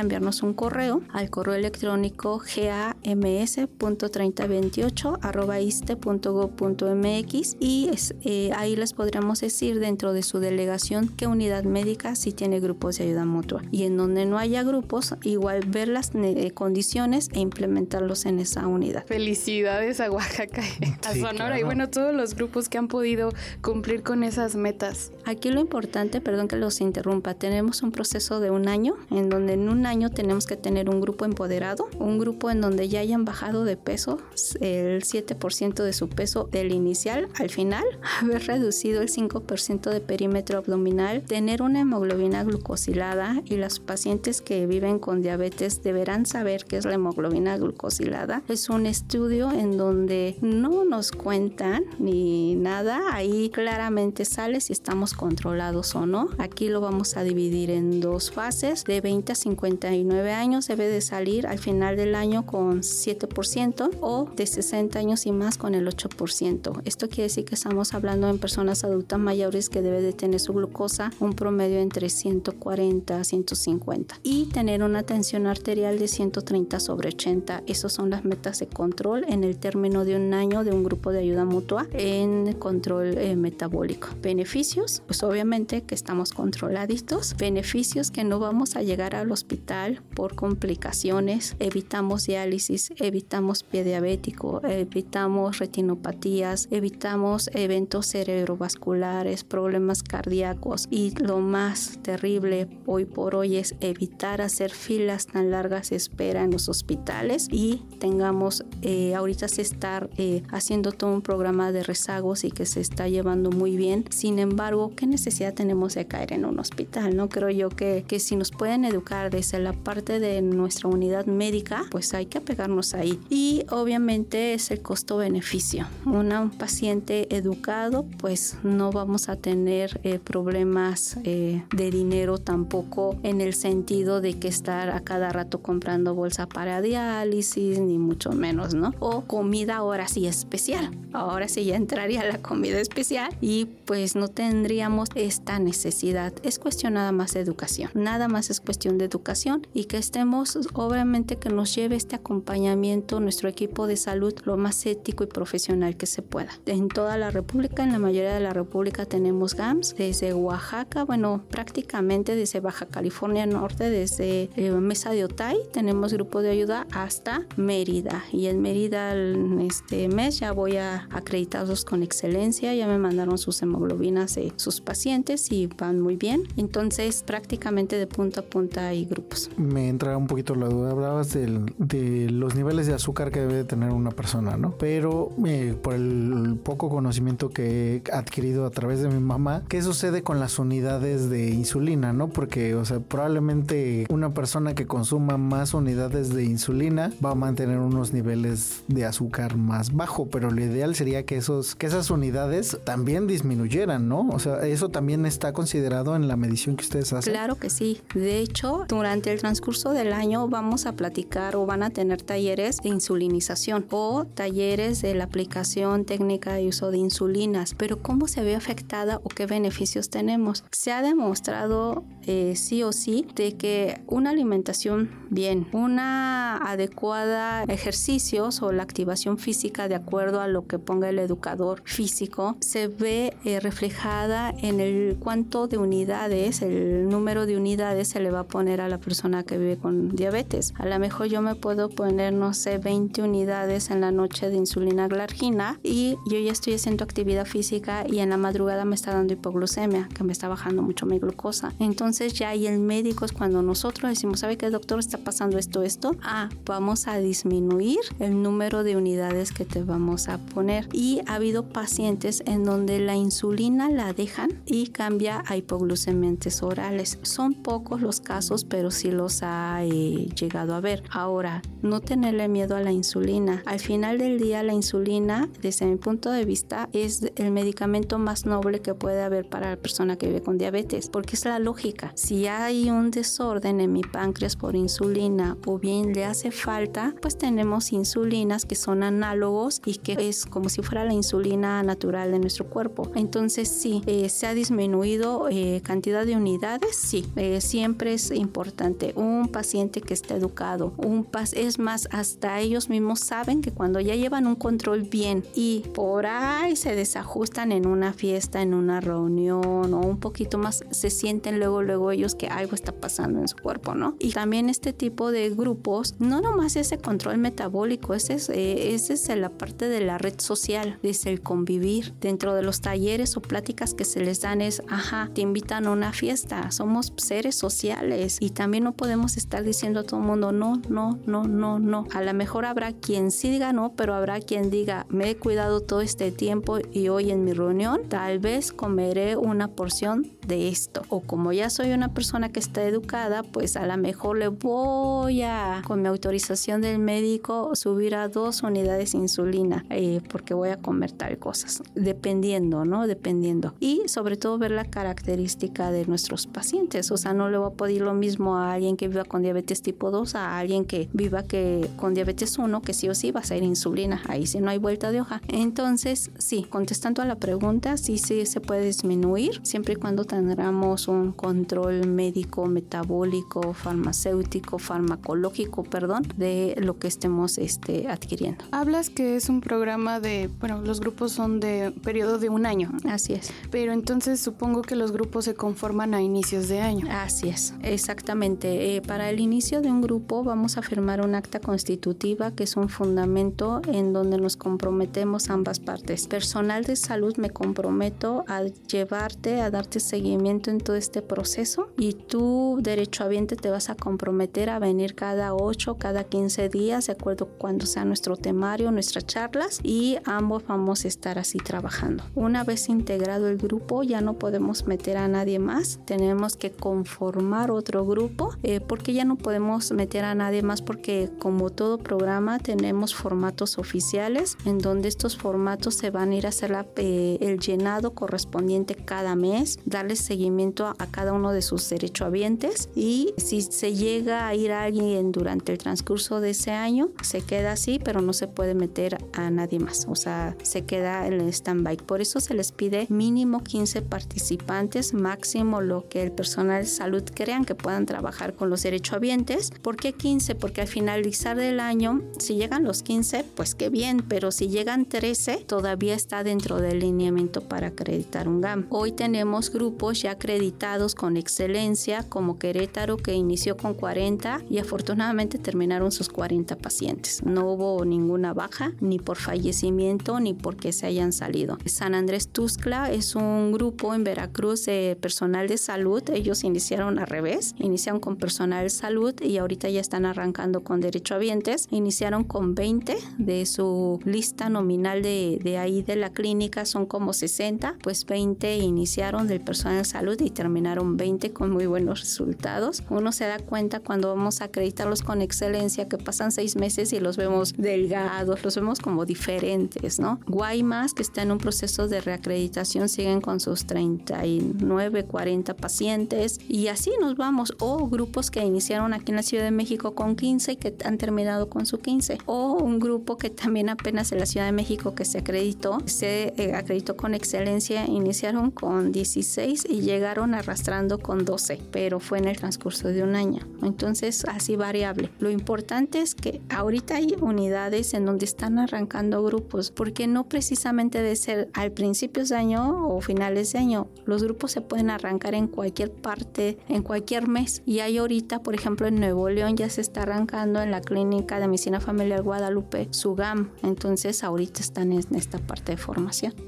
enviarnos un correo al correo electrónico gams.3028 y eh, ahí les podremos decir dentro de su delegación qué unidad médica si tiene grupos de ayuda mutua y en donde no haya grupos igual ver las eh, condiciones e implementarlos en esa unidad. Felicidades a Oaxaca, a Sonora y bueno todos los grupos que han podido cumplir con esas metas. Aquí lo importante, perdón que los interrumpa, tenemos un proceso de un año en donde en un año tenemos que tener un grupo empoderado, un grupo en donde ya hayan bajado de peso el 7% de su peso del inicial al final, haber reducido el 5% de perímetro abdominal, tener una hemoglobina glucosilada y las pacientes que viven con diabetes deberán saber qué es la hemoglobina glucosilada. Es un estudio en donde no nos cuentan ni nada, ahí claramente sale si estamos controlados o no. Aquí lo vamos a dividir en dos fases, de 20 a 59 años debe de salir al final del año con 7% o de 60 años y más con el 8%. Esto quiere decir que estamos hablando en personas adultas mayores que debe de tener su glucosa un promedio entre 140 a 150 y tener una tensión arterial de 130 sobre 80. Esas son las metas de control en el término de un año de un grupo de ayuda mutua en control eh, metabólico. Beneficios, pues obviamente que estamos controladitos. Beneficios que no vamos a llegar al hospital por complicaciones. Evitamos diálisis, evitamos pie diabético, evitamos retinopatías, evitamos eventos cerebrovasculares, problemas cardíacos y lo más terrible hoy por hoy es evitar hacer filas tan largas espera en los hospitales y tengamos eh, ahorita se está eh, haciendo todo un programa de rezagos y que se está llevando muy bien. Sin embargo, ¿qué necesidad tenemos de caer en un hospital? No creo yo que, que si nos pueden educar desde la parte de nuestra unidad médica, pues hay que apegarnos ahí. Y obviamente es el costo-beneficio. un paciente educado, pues no vamos a tener eh, problemas de dinero tampoco en el sentido de que estar a cada rato comprando bolsa para diálisis, ni mucho menos, ¿no? O comida ahora sí especial. Ahora sí ya entraría la comida especial y pues no tendríamos esta necesidad. Es cuestión nada más de educación. Nada más es cuestión de educación y que estemos, obviamente, que nos lleve este acompañamiento nuestro equipo de salud lo más ético y profesional que se pueda. En toda la República, en la mayoría de la República tenemos GAMS, desde Oaxaca, bueno, prácticamente desde Baja California Norte, desde eh, Mesa de Otay, tenemos grupo de ayuda hasta Mérida. Y en Mérida este mes ya voy a acreditarlos con excelencia, ya me mandaron sus hemoglobinas de sus pacientes y van muy bien. Entonces, prácticamente de punta a punta hay grupos. Me entra un poquito la duda, hablabas de los niveles de azúcar que debe tener una persona, ¿no? Pero eh, por el poco conocimiento que he adquirido a través de mi mamá, ¿qué sucede con las unidades de insulina, no? Porque, o sea, probablemente una persona que consuma más unidades de insulina va a mantener unos niveles de azúcar más bajo, pero lo ideal sería que esos que esas unidades también disminuyeran, ¿no? O sea, eso también está considerado en la medición que ustedes hacen. Claro que sí. De hecho, durante el transcurso del año vamos a platicar o van a tener talleres de insulinización o talleres de la aplicación técnica de uso de insulinas, pero cómo se ve afectada o qué beneficios tenemos. Se ha demostrado eh, sí o sí de que una alimentación bien, una adecuada ejercicios o la activación física de acuerdo a lo que ponga el educador físico se ve eh, reflejada en el cuánto de unidades, el número de unidades se le va a poner a la persona que vive con diabetes. A lo mejor yo me puedo poner, no sé, 20 unidades en la noche de insulina glargina y yo ya estoy haciendo actividad física y en la madrugada me está dando hipoglucemia, que me está bajando mucho mi glucosa. Entonces ya ahí el médico es cuando nosotros decimos, ¿sabe qué doctor está pasando esto, esto? Ah, vamos a disminuir el número de unidades que te vamos a poner. Y ha habido pacientes en donde la insulina la dejan y cambia a hipoglucemiantes orales. Son pocos los casos, pero sí los ha eh, llegado a ver. Ahora, no tenerle miedo a la insulina. Al final del día, la insulina, desde mi punto de vista, es el medicamento más noble que puede haber para la persona que vive con diabetes, porque es la lógica. Si hay un desorden en mi páncreas por insulina o bien le hace falta, pues tenemos insulinas que son análogos y que es como si fuera la insulina natural de nuestro cuerpo. Entonces sí, eh, se ha disminuido eh, cantidad de unidades, sí, eh, siempre es importante. Un paciente que esté educado, un pas es más, hasta ellos mismos saben que cuando ya llevan un control bien y por ahí se desajustan en una fiesta, en una reunión o un poquito más, se sienten luego, luego ellos que algo está pasando en su cuerpo, ¿no? Y también este tipo de grupos, no nomás ese control metabólico, ese es, eh, ese es la parte de la red social, es el convivir. Dentro de los talleres o pláticas que se les dan es, ajá, te invitan a una fiesta, somos seres sociales y también no podemos estar diciendo a todo el mundo, no, no, no, no, no. A lo mejor habrá quien sí diga no, pero habrá quien diga, me he cuidado todo este tiempo y hoy en mi reunión tal vez comeré una porción de esto. O como ya soy una persona que está educada, pues a lo mejor le voy a, con mi autorización del médico, subir a dos unidades de insulina eh, porque voy a comer tal cosas. Dependiendo, ¿no? Dependiendo. Y sobre todo ver la característica de nuestros pacientes. O sea, no le voy a pedir lo mismo a alguien que viva con diabetes tipo 2 a alguien que viva que con diabetes 1, que sí o sí va a ser insulina. Ahí sí no hay vuelta de hoja. Entonces, sí, contestando a la pregunta, sí, sí se puede disminuir siempre y cuando tendremos un control médico, metabólico, farmacéutico, farmacológico, perdón, de lo que estemos este, adquiriendo. Hablas que es un programa de, bueno, los grupos son de periodo de un año. Así es. Pero entonces supongo que los grupos se conforman a inicios de año. Así es, exactamente. Eh, para el inicio de un grupo vamos a firmar un acta constitutiva que es un fundamento en donde nos comprometemos ambas partes. Personal de salud me comprometo a llevarte, a darte seguimiento en todo este proceso y tú, derechohabiente, te vas a comprometer a venir cada 8, cada 15 días, de acuerdo cuando sea nuestro temario, nuestras charlas y ambos vamos a estar así trabajando. Una vez integrado el grupo, ya no podemos meter a nadie más, tenemos que conformar otro grupo eh, porque ya no podemos meter a nadie más porque como todo programa tenemos formatos oficiales en donde estos formatos se van a ir a hacer eh, el llenado correspondiente cada mes, darle seguimiento a, cada uno de sus derechohabientes y si se llega a ir a alguien durante el transcurso de ese año, se queda así, pero no se puede meter a nadie más, o sea, se queda en el stand-by. Por eso se les pide mínimo 15 participantes, máximo lo que el personal de salud crean que puedan trabajar con los derechohabientes. ¿Por qué 15? Porque al finalizar del año, si llegan los 15, pues qué bien, pero si llegan 13, todavía está dentro del lineamiento para acreditar un GAM. Hoy tenemos grupos ya acreditados con excelencia, como Querétaro, que inició con 40 y afortunadamente terminaron sus 40 pacientes. No hubo ninguna baja, ni por fallecimiento, ni porque se hayan salido. San Andrés Tuscla es un grupo en Veracruz de personal de salud. Ellos iniciaron al revés, iniciaron con personal de salud y ahorita ya están arrancando con derechohabientes. Iniciaron con 20 de su lista nominal de, de ahí de la clínica, son como 60, pues 20 iniciaron del personal de salud y terminaron 20 con muy buenos resultados. Uno se da cuenta cuando vamos a acreditarlos con excelencia que pasan seis meses y los vemos delgados, los vemos como diferentes, ¿no? Guaymas, que está en un proceso de reacreditación, siguen con sus 39, 40 pacientes y así nos vamos. O grupos que iniciaron aquí en la Ciudad de México con 15 y que han terminado con su 15. O un grupo que también apenas en la Ciudad de México que se acreditó, se eh, acreditó con excelencia, iniciaron con 16 16 y llegaron arrastrando con 12, pero fue en el transcurso de un año. Entonces, así variable. Lo importante es que ahorita hay unidades en donde están arrancando grupos, porque no precisamente debe ser al principio de año o finales de año. Los grupos se pueden arrancar en cualquier parte, en cualquier mes. Y hay ahorita, por ejemplo, en Nuevo León ya se está arrancando en la clínica de medicina familiar Guadalupe su GAM. Entonces, ahorita están en esta parte de formación.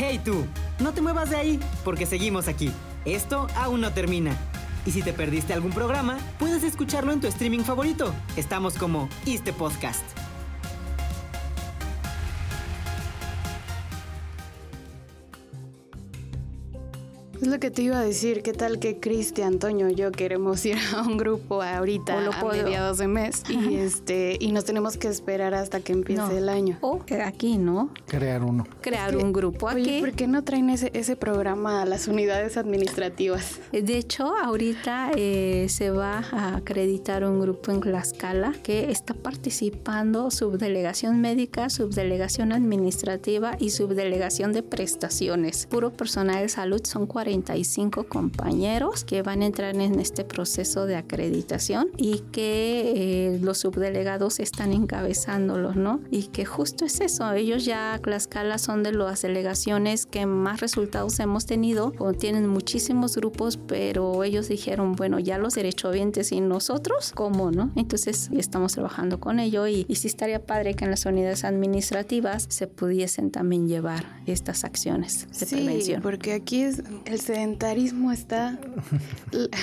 Hey tú, no te muevas de ahí, porque seguimos aquí. Esto aún no termina. Y si te perdiste algún programa, puedes escucharlo en tu streaming favorito. Estamos como Este Podcast. Es lo que te iba a decir, ¿qué tal que Cristian, Antonio y yo queremos ir a un grupo ahorita a mediados de mes y este y nos tenemos que esperar hasta que empiece el año? O aquí, ¿no? Crear uno. Crear un grupo aquí. Oye, ¿por qué no traen ese, ese programa a las unidades administrativas? De hecho, ahorita eh, se va a acreditar un grupo en Tlaxcala que está participando subdelegación médica, subdelegación administrativa y subdelegación de prestaciones. Puro personal de salud son 40 45 compañeros que van a entrar en este proceso de acreditación y que eh, los subdelegados están encabezándolos, ¿no? Y que justo es eso, ellos ya Tlaxcala son de las delegaciones que más resultados hemos tenido, tienen muchísimos grupos, pero ellos dijeron, bueno, ya los derechohabientes y nosotros, ¿cómo, no? Entonces estamos trabajando con ello y, y sí estaría padre que en las unidades administrativas se pudiesen también llevar estas acciones de sí, prevención. porque aquí es el sedentarismo está...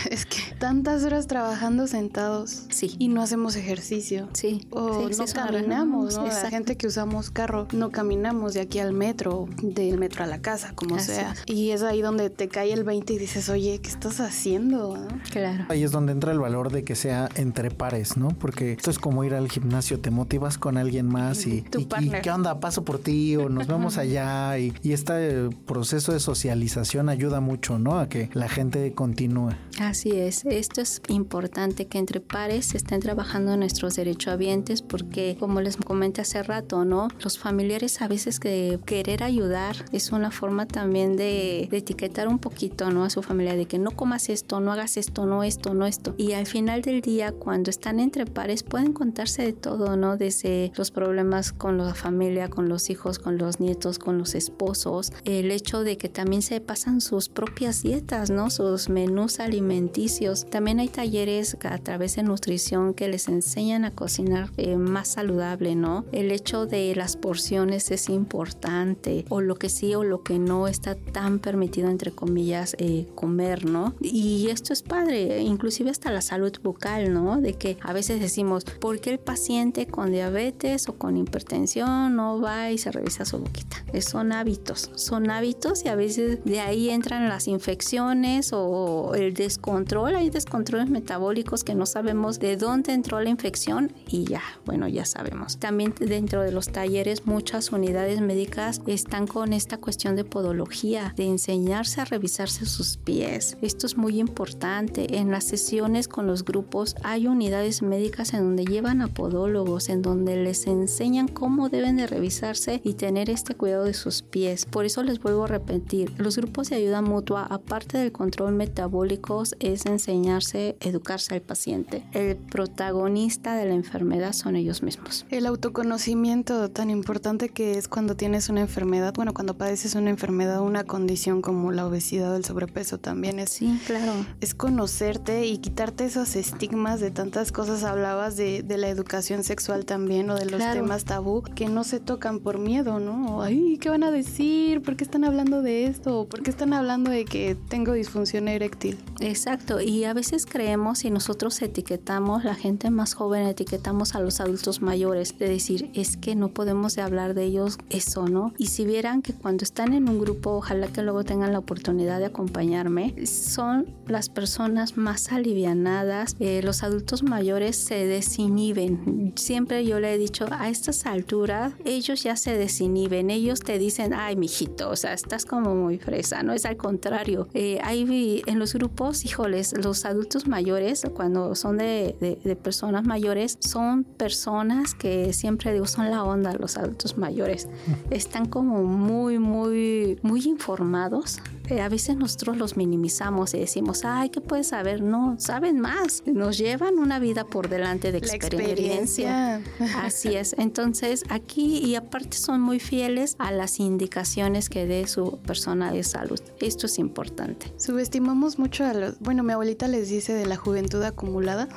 Es que tantas horas trabajando sentados. Sí. Y no hacemos ejercicio. Sí. O sí, no sí, caminamos, ¿no? La gente que usamos carro, no caminamos de aquí al metro, del metro a la casa, como Así sea. Y es ahí donde te cae el 20 y dices, oye, ¿qué estás haciendo? no? Claro. Ahí es donde entra el valor de que sea entre pares, ¿no? Porque esto es como ir al gimnasio, te motivas con alguien más y, Tu y- y. ¿qué onda? Paso por ti o nos vemos allá y, y este proceso de socialización ayuda mucho, ¿no? A que la gente continúe. Así es, esto es importante que entre pares estén trabajando nuestros derechohabientes porque como les comenté hace rato, ¿no? Los familiares a veces que querer ayudar es una forma también de, de etiquetar un poquito, ¿no? A su familia de que no comas esto, no hagas esto, no esto, no esto. Y al final del día, cuando están entre pares, pueden contarse de todo, ¿no? Desde los problemas con la familia, con los hijos, con los nietos, con los esposos, el hecho de que también se pasan sus propias dietas, ¿no? Sus menús alimenticios. También hay talleres a través de nutrición que les enseñan a cocinar eh, más saludable, ¿no? El hecho de las porciones es importante, o lo que sí o lo que no está tan permitido, entre comillas, eh, comer, ¿no? Y esto es padre, inclusive hasta la salud bucal, ¿no? De que a veces decimos, ¿por qué el paciente con diabetes o con hipertensión no va y se revisa su boquita? Eh, Son hábitos, son hábitos y a veces de ahí entran las infecciones o el descontrol. Hay descontroles metabólicos que no sabemos de dónde entró la infección y ya, bueno, ya sabemos. También dentro de los talleres muchas unidades médicas están con esta cuestión de podología, de enseñarse a revisarse sus pies. Esto es muy importante. En las sesiones con los grupos hay unidades médicas en donde llevan a podólogos, en donde les enseñan cómo deben de revisarse y tener este cuidado de sus pies. Por eso les vuelvo a repetir, los grupos de ayuda mutua, aparte del control metabólico, es enseñarse, educarse al paciente. El protagonista de la enfermedad son ellos mismos. El autoconocimiento tan importante que es cuando tienes una enfermedad, bueno, cuando padeces una enfermedad, una condición como la obesidad o el sobrepeso también es, Sí, claro. es conocerte y quitarte esos estigmas de tantas cosas. Hablabas de, de la educación sexual también o de los Claro. temas tabú que no se tocan por miedo, ¿no? Ay, ¿qué van a decir? ¿Por qué están hablando de esto? ¿Por qué están hablando de que tengo disfunción eréctil? Exacto, y a veces creemos y nosotros etiquetamos, la gente más joven etiquetamos a los adultos mayores, de decir, es que no podemos de hablar de ellos eso, ¿no? Y si vieran que cuando están en un grupo, ojalá que luego tengan la oportunidad de acompañarme, son las personas más alivianadas, eh, los adultos mayores se desinhiben. Siempre yo le he dicho, a estas alturas, ellos ya se desinhiben, ellos te dicen, ay, mijito, o sea, estás como muy fresa, ¿no? Es al contrario. Eh, hay en los grupos, híjoles, los adultos mayores, cuando son de, de, personas mayores, son personas que siempre digo, son la onda los adultos mayores. Están como muy, muy, muy informados. Eh, a veces nosotros los minimizamos y decimos, ay, ¿qué puedes saber? No, saben más. Nos llevan una vida por delante de experiencia. Así es. Entonces, aquí y aparte son muy fieles a las indicaciones que dé su persona de salud. Esto es importante. Subestimamos mucho a los, bueno, mi abuelita les dice de la juventud acumulada,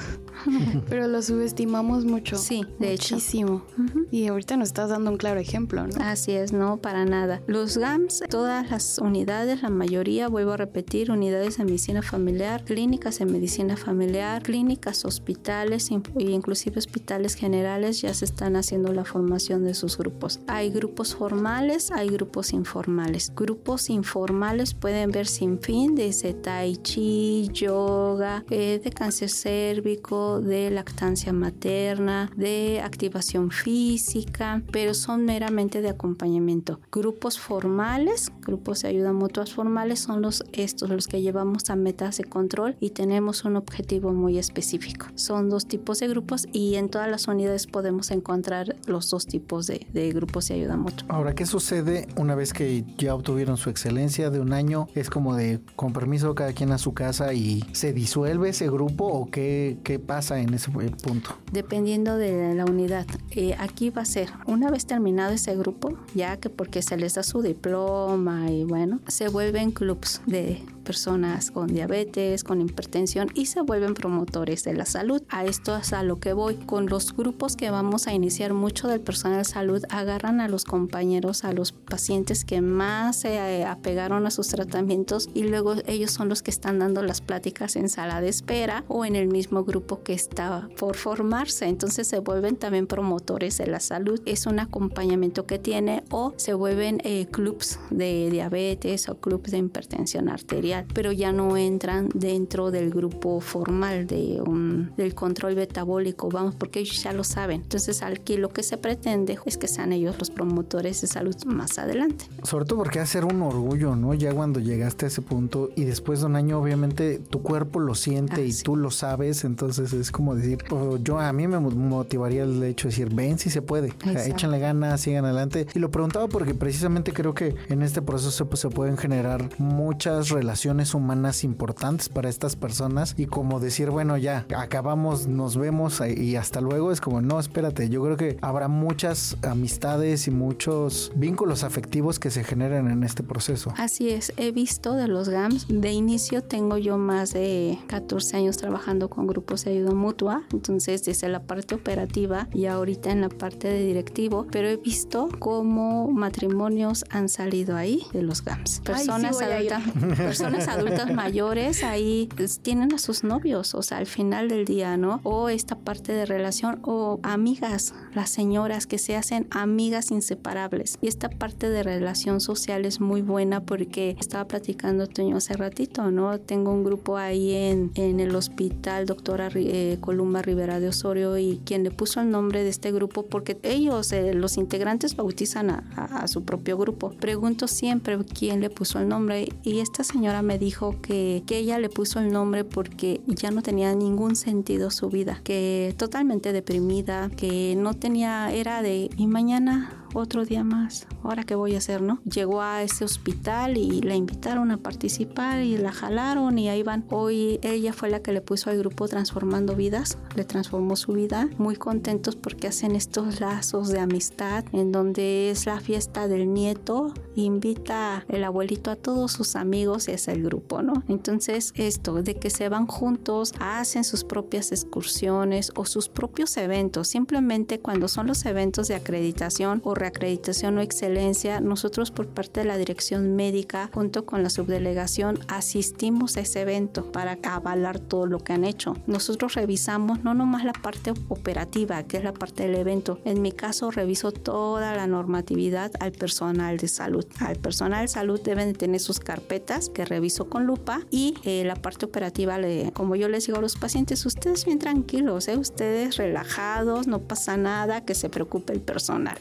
pero lo subestimamos mucho. Sí, de muchísimo. Y ahorita nos estás dando un claro ejemplo, ¿no? Así es, no, para nada. Los GAMS, todas las unidades, la mayoría, vuelvo a repetir, unidades de medicina familiar, clínicas de medicina familiar, clínicas, hospitales e inclusive hospitales generales ya se están haciendo la formación de sus grupos. Hay grupos formales, hay grupos informales. Grupos informales pueden ver sin fin desde tai chi, yoga, eh, de cáncer cérvico, de lactancia materna, de activación física, pero son meramente de acompañamiento. Grupos formales, grupos de ayuda mutuas formales son los estos los que llevamos a metas de control y tenemos un objetivo muy específico. Son dos tipos de grupos y en todas las unidades podemos encontrar los dos tipos de grupos de ayuda mutua. Ahora, ¿qué sucede una vez que ya obtuvieron su excelencia de un año? ¿Es como de con permiso cada quien a su casa y se disuelve ese grupo o qué, qué pasa en ese punto? Dependiendo de la unidad. Eh, aquí va a ser, una vez terminado ese grupo, ya que porque se les da su diploma y bueno, se vuelven clubs de personas con diabetes, con hipertensión y se vuelven promotores de la salud. A esto es a lo que voy. Con los grupos que vamos a iniciar, mucho del personal de salud agarran a los compañeros, a los pacientes que más se eh, apegaron a sus tratamientos y luego ellos son los que están dando las pláticas en sala de espera o en el mismo grupo que está por formarse. Entonces se vuelven también promotores de la salud. Es un acompañamiento que tiene o se vuelven eh, clubs de diabetes o clubs de hipertensión arterial pero ya no entran dentro del grupo formal de un, del control metabólico, vamos, porque ellos ya lo saben. Entonces aquí lo que se pretende es que sean ellos los promotores de salud más adelante. Sobre todo porque hacer un orgullo, ¿no? Ya cuando llegaste a ese punto y después de un año obviamente tu cuerpo lo siente y tú lo sabes, entonces es como decir, yo a mí me motivaría el hecho de decir, ven si se puede, échenle ganas, sigan adelante. Y lo preguntaba porque precisamente creo que en este proceso pues, se pueden generar muchas relaciones humanas importantes para estas personas y como decir, bueno, ya acabamos, nos vemos y hasta luego, es como, no, espérate, yo creo que habrá muchas amistades y muchos vínculos afectivos que se generan en este proceso. Así es, he visto de los GAMS, de inicio tengo yo más de 14 años trabajando con grupos de ayuda mutua, entonces desde la parte operativa y ahorita en la parte de directivo, pero he visto cómo matrimonios han salido ahí de los GAMS. Personas adultas, personas adultas mayores ahí pues, tienen a sus novios, o sea, al final del día, ¿no? O esta parte de relación, o amigas, las señoras que se hacen amigas inseparables. Y esta parte de relación social es muy buena porque estaba platicando Toño hace ratito, ¿no? Tengo un grupo ahí en, en el hospital, doctora eh, Columba Rivera de Osorio, y quien le puso el nombre de este grupo, porque ellos, eh, los integrantes, bautizan a, a su propio grupo. Pregunto siempre quién le puso el nombre y esta señora me dijo que, que ella le puso el nombre porque ya no tenía ningún sentido su vida, que totalmente deprimida, que no tenía, era de, y mañana otro día más, ahora qué voy a hacer, ¿no? Llegó a ese hospital y la invitaron a participar y la jalaron y ahí van. Hoy ella fue la que le puso al grupo Transformando Vidas, le transformó su vida, muy contentos porque hacen estos lazos de amistad en donde es la fiesta del nieto, invita el abuelito a todos sus amigos y es el grupo, ¿no? Entonces esto de que se van juntos, hacen sus propias excursiones o sus propios eventos, simplemente cuando son los eventos de acreditación o reacreditación o excelencia, nosotros por parte de la dirección médica, junto con la subdelegación, asistimos a ese evento para avalar todo lo que han hecho. Nosotros revisamos no nomás la parte operativa, que es la parte del evento. En mi caso, reviso toda la normatividad al personal de salud. Al personal de salud deben tener sus carpetas que reviso con lupa y eh, la parte operativa, le, como yo les digo a los pacientes, ustedes bien tranquilos, ¿eh? ustedes relajados, no pasa nada, que se preocupe el personal.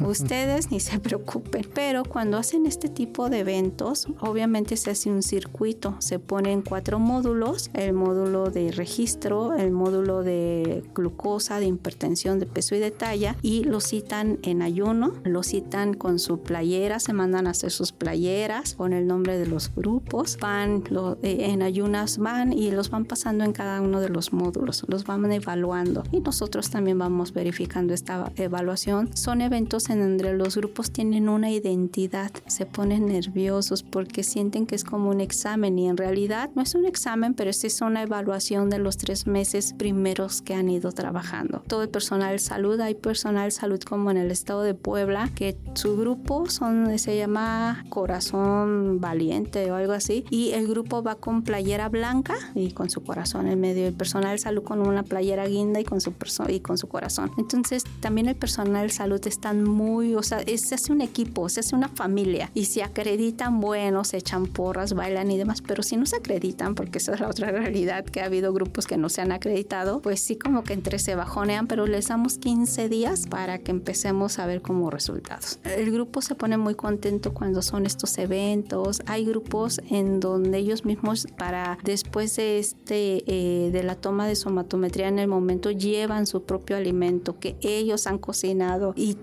Ustedes ni se preocupen. Pero cuando hacen este tipo de eventos, obviamente se hace un circuito. Se ponen cuatro módulos, el módulo de registro, el módulo de glucosa, de hipertensión, de peso y de talla, y lo citan en ayuno, lo citan con su playera, se mandan a hacer sus playeras con el nombre de los grupos, van eh, en ayunas, van y los van pasando en cada uno de los módulos, los van evaluando y nosotros también vamos verificando esta evaluación. Son eventos en donde los grupos tienen una identidad, se ponen nerviosos porque sienten que es como un examen y en realidad no es un examen, pero es una evaluación de los tres meses primeros que han ido trabajando. Todo el personal salud, hay personal salud como en el estado de Puebla, que su grupo son, se llama Corazón Valiente o algo así, y el grupo va con playera blanca y con su corazón en medio, el personal salud con una playera guinda y con su, y con su corazón. Entonces también el personal salud están muy, o sea, se hace un equipo, se hace una familia y si acreditan, bueno, se echan porras, bailan y demás, pero si no se acreditan, porque esa es la otra realidad, que ha habido grupos que no se han acreditado, pues sí como que entre se bajonean, pero les damos 15 días para que empecemos a ver como resultados. El grupo se pone muy contento cuando son estos eventos. Hay grupos en donde ellos mismos para después de este eh, de la toma de somatometría en el momento llevan su propio alimento que ellos han cocinado y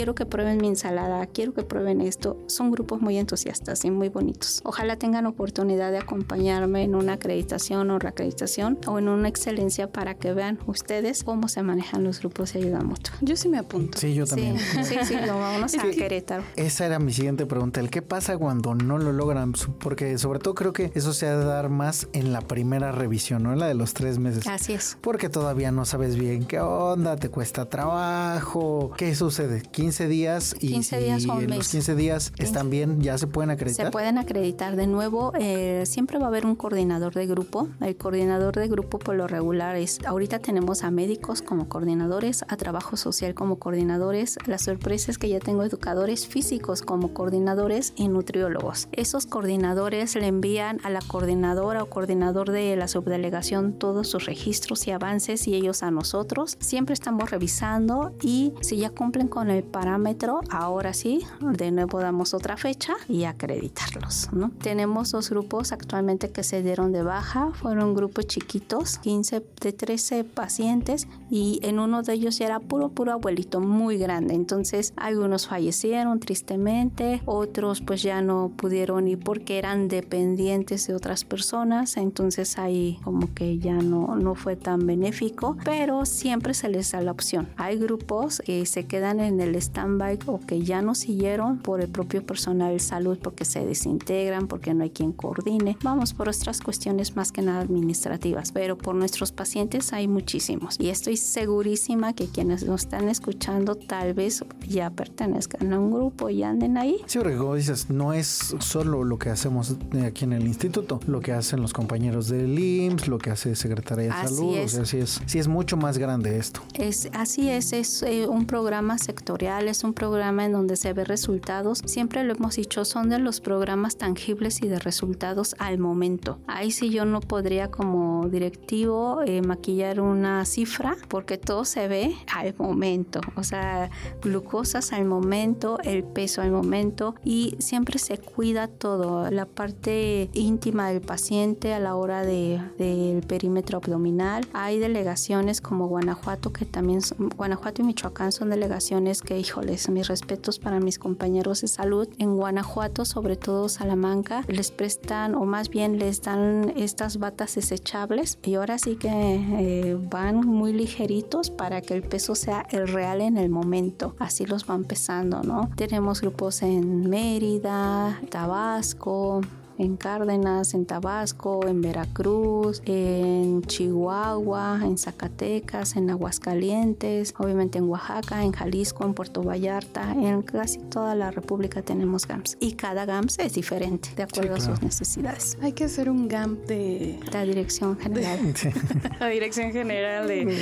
quiero que prueben mi ensalada, quiero que prueben esto. Son grupos muy entusiastas y muy bonitos. Ojalá tengan oportunidad de acompañarme en una acreditación o reacreditación o en una excelencia para que vean ustedes cómo se manejan los grupos de ayuda mutua. Yo sí me apunto. Sí, yo también. Sí, sí, lo vamos a Querétaro. Esa era mi siguiente pregunta. ¿El qué pasa cuando no lo logran? Porque sobre todo creo que eso se ha de dar más en la primera revisión, ¿no? En la de los tres meses. Así es. Porque todavía no sabes bien qué onda, te cuesta trabajo. ¿Qué sucede? 15 días y 15 días o en los 15 días están bien, ya se pueden acreditar. Se pueden acreditar de nuevo. Eh, siempre va a haber un coordinador de grupo. El coordinador de grupo por lo regular es, ahorita tenemos a médicos como coordinadores, a trabajo social como coordinadores. La sorpresa es que ya tengo educadores físicos como coordinadores y nutriólogos. Esos coordinadores le envían a la coordinadora o coordinador de la subdelegación todos sus registros y avances y ellos a nosotros. Siempre estamos revisando y si ya cumplen con el parámetro, ahora sí, de nuevo damos otra fecha y acreditarlos. ¿no? Tenemos dos grupos actualmente que se dieron de baja, fueron grupos chiquitos, 15 de 13 pacientes y en uno de ellos ya era puro, puro abuelito, muy grande. Entonces algunos fallecieron tristemente, otros pues ya no pudieron ir porque eran dependientes de otras personas, entonces ahí como que ya no, no fue tan benéfico, pero siempre se les da la opción. Hay grupos que se quedan en el stand-by o que ya no siguieron por el propio personal de salud porque se desintegran, porque no hay quien coordine. Vamos por otras cuestiones más que nada administrativas, pero por nuestros pacientes hay muchísimos y estoy segurísima que quienes nos están escuchando tal vez ya pertenezcan a un grupo y anden ahí. Sí, porque como dices, no es solo lo que hacemos aquí en el instituto, lo que hacen los compañeros del IMSS, lo que hace Secretaría de Salud, o sea, sí es, sí es mucho más grande esto. Es, así es, es eh, un programa sectorial, es un programa en donde se ve resultados. Siempre lo hemos dicho, son de los programas tangibles y de resultados al momento. Ahí sí yo no podría como directivo eh, maquillar una cifra porque todo se ve al momento. O sea, glucosas al momento, el peso al momento y siempre se cuida todo, la parte íntima del paciente a la hora del de, perímetro abdominal. Hay delegaciones como Guanajuato que también, Guanajuato y Michoacán son delegaciones que, híjoles, mis respetos para mis compañeros de salud. En Guanajuato, sobre todo Salamanca, les prestan o más bien les dan estas batas desechables y ahora sí que eh, van muy ligeritos para que el peso sea el real en el momento. Así los van pesando, ¿no? Tenemos grupos en Mérida, Tabasco, en Cárdenas, en Tabasco, en Veracruz, en Chihuahua, en Zacatecas, en Aguascalientes, obviamente en Oaxaca, en Jalisco, en Puerto Vallarta, en casi toda la República tenemos GAMS y cada GAMS es diferente de acuerdo a sus necesidades. Hay que hacer un GAMP de la Dirección General. la Dirección General de,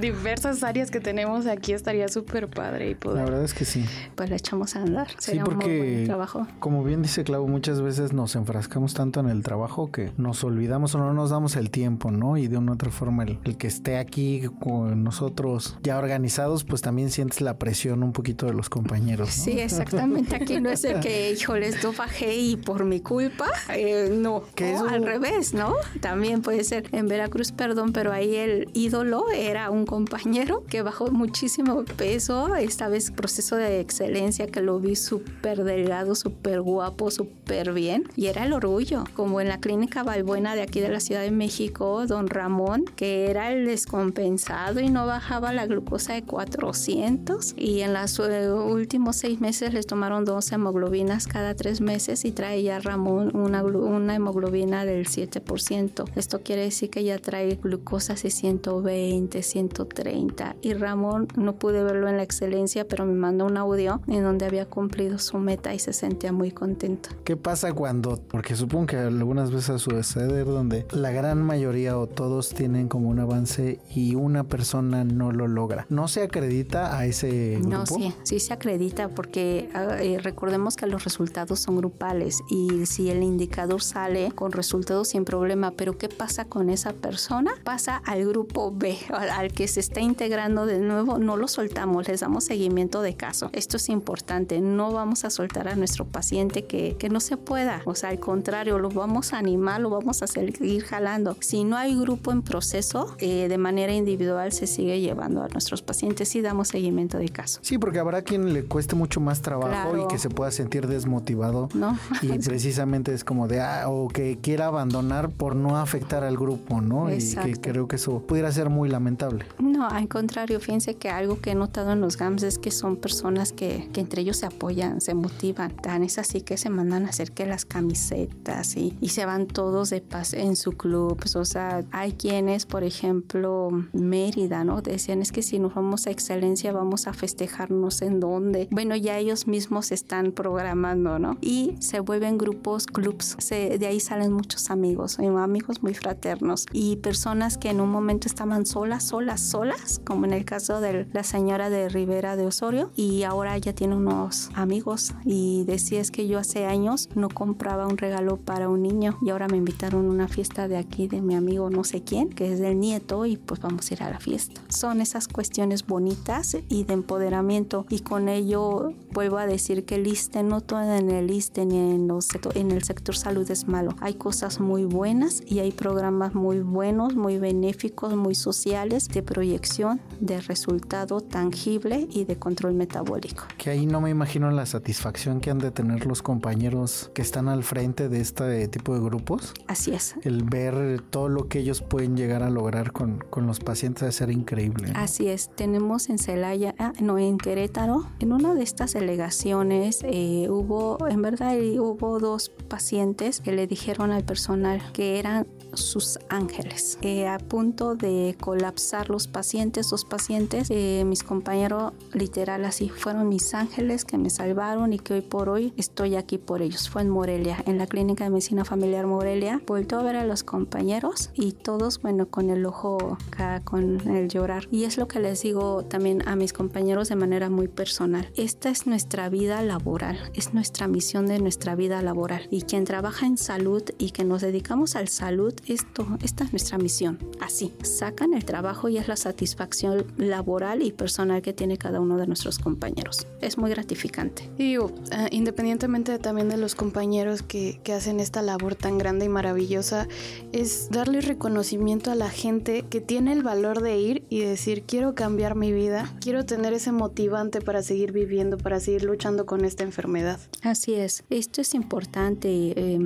diversas áreas que tenemos aquí estaría súper padre y poder. La verdad es que sí. Pues lo echamos a andar. Sería sí, porque, un muy buen trabajo. Como bien dice Clau, muchas veces nos enfrentamos enfrascamos tanto en el trabajo que nos olvidamos o no nos damos el tiempo, ¿no? Y de una u otra forma el, que esté aquí con nosotros ya organizados, pues también sientes la presión un poquito de los compañeros. Sí, exactamente. Aquí no es el que, híjoles, yo bajé y por mi culpa, eh, no. Que al revés, ¿no? También puede ser en Veracruz, perdón, pero ahí el ídolo era un compañero que bajó muchísimo peso, esta vez proceso de excelencia que lo vi súper delgado, súper guapo, súper bien y era el orgullo, como en la clínica Balbuena de aquí de la Ciudad de México, don Ramón, que era el descompensado y no bajaba la glucosa de 400 y en los eh, últimos seis meses les tomaron dos hemoglobinas cada tres meses y traía Ramón una, una hemoglobina del 7%. Esto quiere decir que ya trae glucosa de 120, 130 y Ramón no pude verlo en la excelencia, pero me mandó un audio en donde había cumplido su meta y se sentía muy contento. ¿Qué pasa cuando, porque supongo que algunas veces sucede donde la gran mayoría o todos tienen como un avance y una persona no lo logra? ¿No se acredita a ese grupo? No, sí, sí se acredita porque ah, eh, recordemos que los resultados son grupales y si el indicador sale con resultados sin problema, pero ¿qué pasa con esa persona? Pasa al grupo B, al que se está integrando de nuevo, no lo soltamos, les damos seguimiento de caso. Esto es importante, no vamos a soltar a nuestro paciente que, que no se pueda, o sea, al contrario, lo vamos a animar, lo vamos a seguir jalando. Si no hay grupo en proceso, eh, de manera individual se sigue llevando a nuestros pacientes y damos seguimiento de caso. Sí, porque habrá quien le cueste mucho más trabajo y que se pueda sentir desmotivado. No. Y precisamente es como de, ah, o que quiera abandonar por no afectar al grupo, ¿no? Exacto. Y que creo que eso pudiera ser muy lamentable. No, al contrario, fíjense que algo que he notado en los GAMS es que son personas que, que entre ellos se apoyan, se motivan. Tan es así que se mandan a hacer que las camisetas y, y se van todos de paz en su club. Pues, o sea, hay quienes, por ejemplo, Mérida, ¿no? Decían es que si nos vamos a excelencia vamos a festejarnos en dónde. Bueno, ya ellos mismos están programando, ¿no? Y se vuelven grupos, clubs. Se, de ahí salen muchos amigos, amigos muy fraternos y personas que en un momento estaban solas, solas, solas, como en el caso de la señora de Rivera de Osorio y ahora ya tiene unos amigos y decía es que yo hace años no compraba un regalo para un niño y ahora me invitaron a una fiesta de aquí de mi amigo no sé quién, que es del nieto y pues vamos a ir a la fiesta. Son esas cuestiones bonitas y de empoderamiento y con ello vuelvo a decir que el ISTE no todo en el ISTE ni en, los, en el sector salud es malo. Hay cosas muy buenas y hay programas muy buenos, muy benéficos, muy sociales de proyección de resultado tangible y de control metabólico. Que ahí no me imagino la satisfacción que han de tener los compañeros que están al frente de este tipo de grupos. Así es. El ver todo lo que ellos pueden llegar a lograr con, con los pacientes a ser increíble. Así es. Tenemos en Celaya, ah, no, en Querétaro, en una de estas delegaciones eh, hubo, en verdad, hubo dos pacientes que le dijeron al personal que eran sus ángeles. Eh, a punto de colapsar los pacientes, los pacientes, eh, mis compañeros literal así fueron mis ángeles que me salvaron y que hoy por hoy estoy aquí por ellos. Fue en Morelia, en la clínica de medicina familiar Morelia. Vuelto a ver a los compañeros y todos, bueno, con el ojo acá, con el llorar. Y es lo que les digo también a mis compañeros de manera muy personal. Esta es nuestra vida laboral, es nuestra misión de nuestra vida laboral. Y quien trabaja en salud y que nos dedicamos al salud, esto, esta es nuestra misión. Así, sacan el trabajo y es la satisfacción laboral y personal que tiene cada uno de nuestros compañeros. Es muy gratificante. Y uh, independientemente también de los compañeros que, que hacen esta labor tan grande y maravillosa, es darle reconocimiento a la gente que tiene el valor de ir y decir, quiero cambiar mi vida, quiero tener ese motivante para seguir viviendo, para seguir luchando con esta enfermedad. Así es, esto es importante. Eh,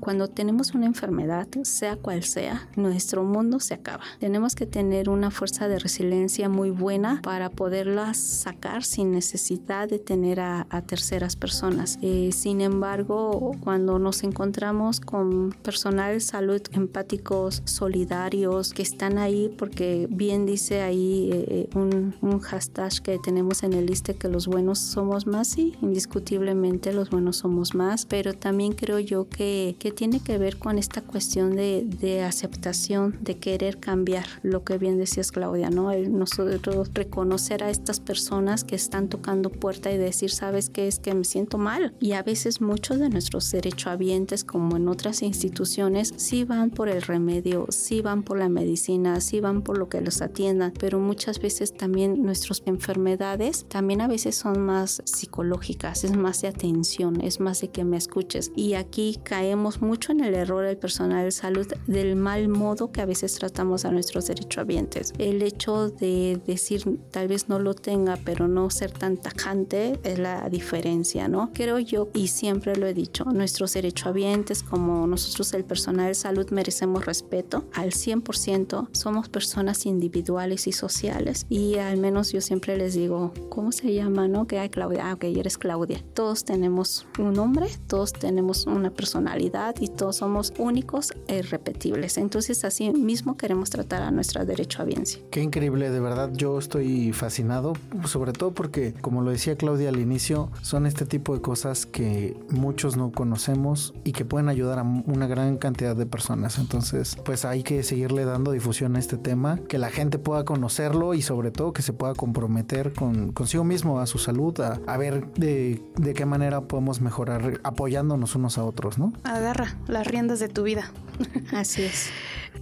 cuando tenemos una enfermedad, sea cual sea, nuestro mundo se acaba. Tenemos que tener una fuerza de resiliencia muy buena para poderla sacar sin necesidad de tener a, a terceras personas. Eh, sin embargo, cuando nos encontramos con personal salud empáticos, solidarios, que están ahí porque bien dice ahí eh, un, un, hashtag que tenemos en el liste que los buenos somos más, sí, indiscutiblemente los buenos somos más, pero también creo yo que, que tiene que ver con esta cuestión de, de aceptación, de querer cambiar, lo que bien decías Claudia, ¿no? Nosotros reconocer a estas personas que están tocando puerta y decir, ¿sabes qué es que me siento mal? Y a veces muchos de nuestros derechos derechohabientes como en otras instituciones sí van por el remedio, sí van por la medicina, sí van por lo que los atiendan, pero muchas veces también nuestras enfermedades también a veces son más psicológicas, es más de atención, es más de que me escuches. Y aquí caemos mucho en el error del personal de salud del mal modo que a veces tratamos a nuestros derechohabientes. El hecho de decir tal vez no lo tenga, pero no ser tan tajante es la diferencia, ¿no? Creo yo, y siempre lo he dicho, nuestros derechohabientes como nosotros el personal de salud merecemos respeto al 100%, somos personas individuales y sociales y al menos yo siempre les digo, ¿cómo se llama, no? Que hay Claudia, ah, ok, eres Claudia. Todos tenemos un nombre, todos tenemos una personalidad y todos somos únicos e irrepetibles. Entonces así mismo queremos tratar a nuestra derechohabiencia. Qué increíble, de verdad yo estoy fascinado, sobre todo porque como lo decía Claudia al inicio, son este tipo de cosas que muchos no conocemos y que pueden ayudar a una gran cantidad de personas. Entonces, pues hay que seguirle dando difusión a este tema, que la gente pueda conocerlo y sobre todo que se pueda comprometer con consigo mismo, a su salud, a, a ver de, de qué manera podemos mejorar apoyándonos unos a otros, ¿no? Agarra las riendas de tu vida. Así es.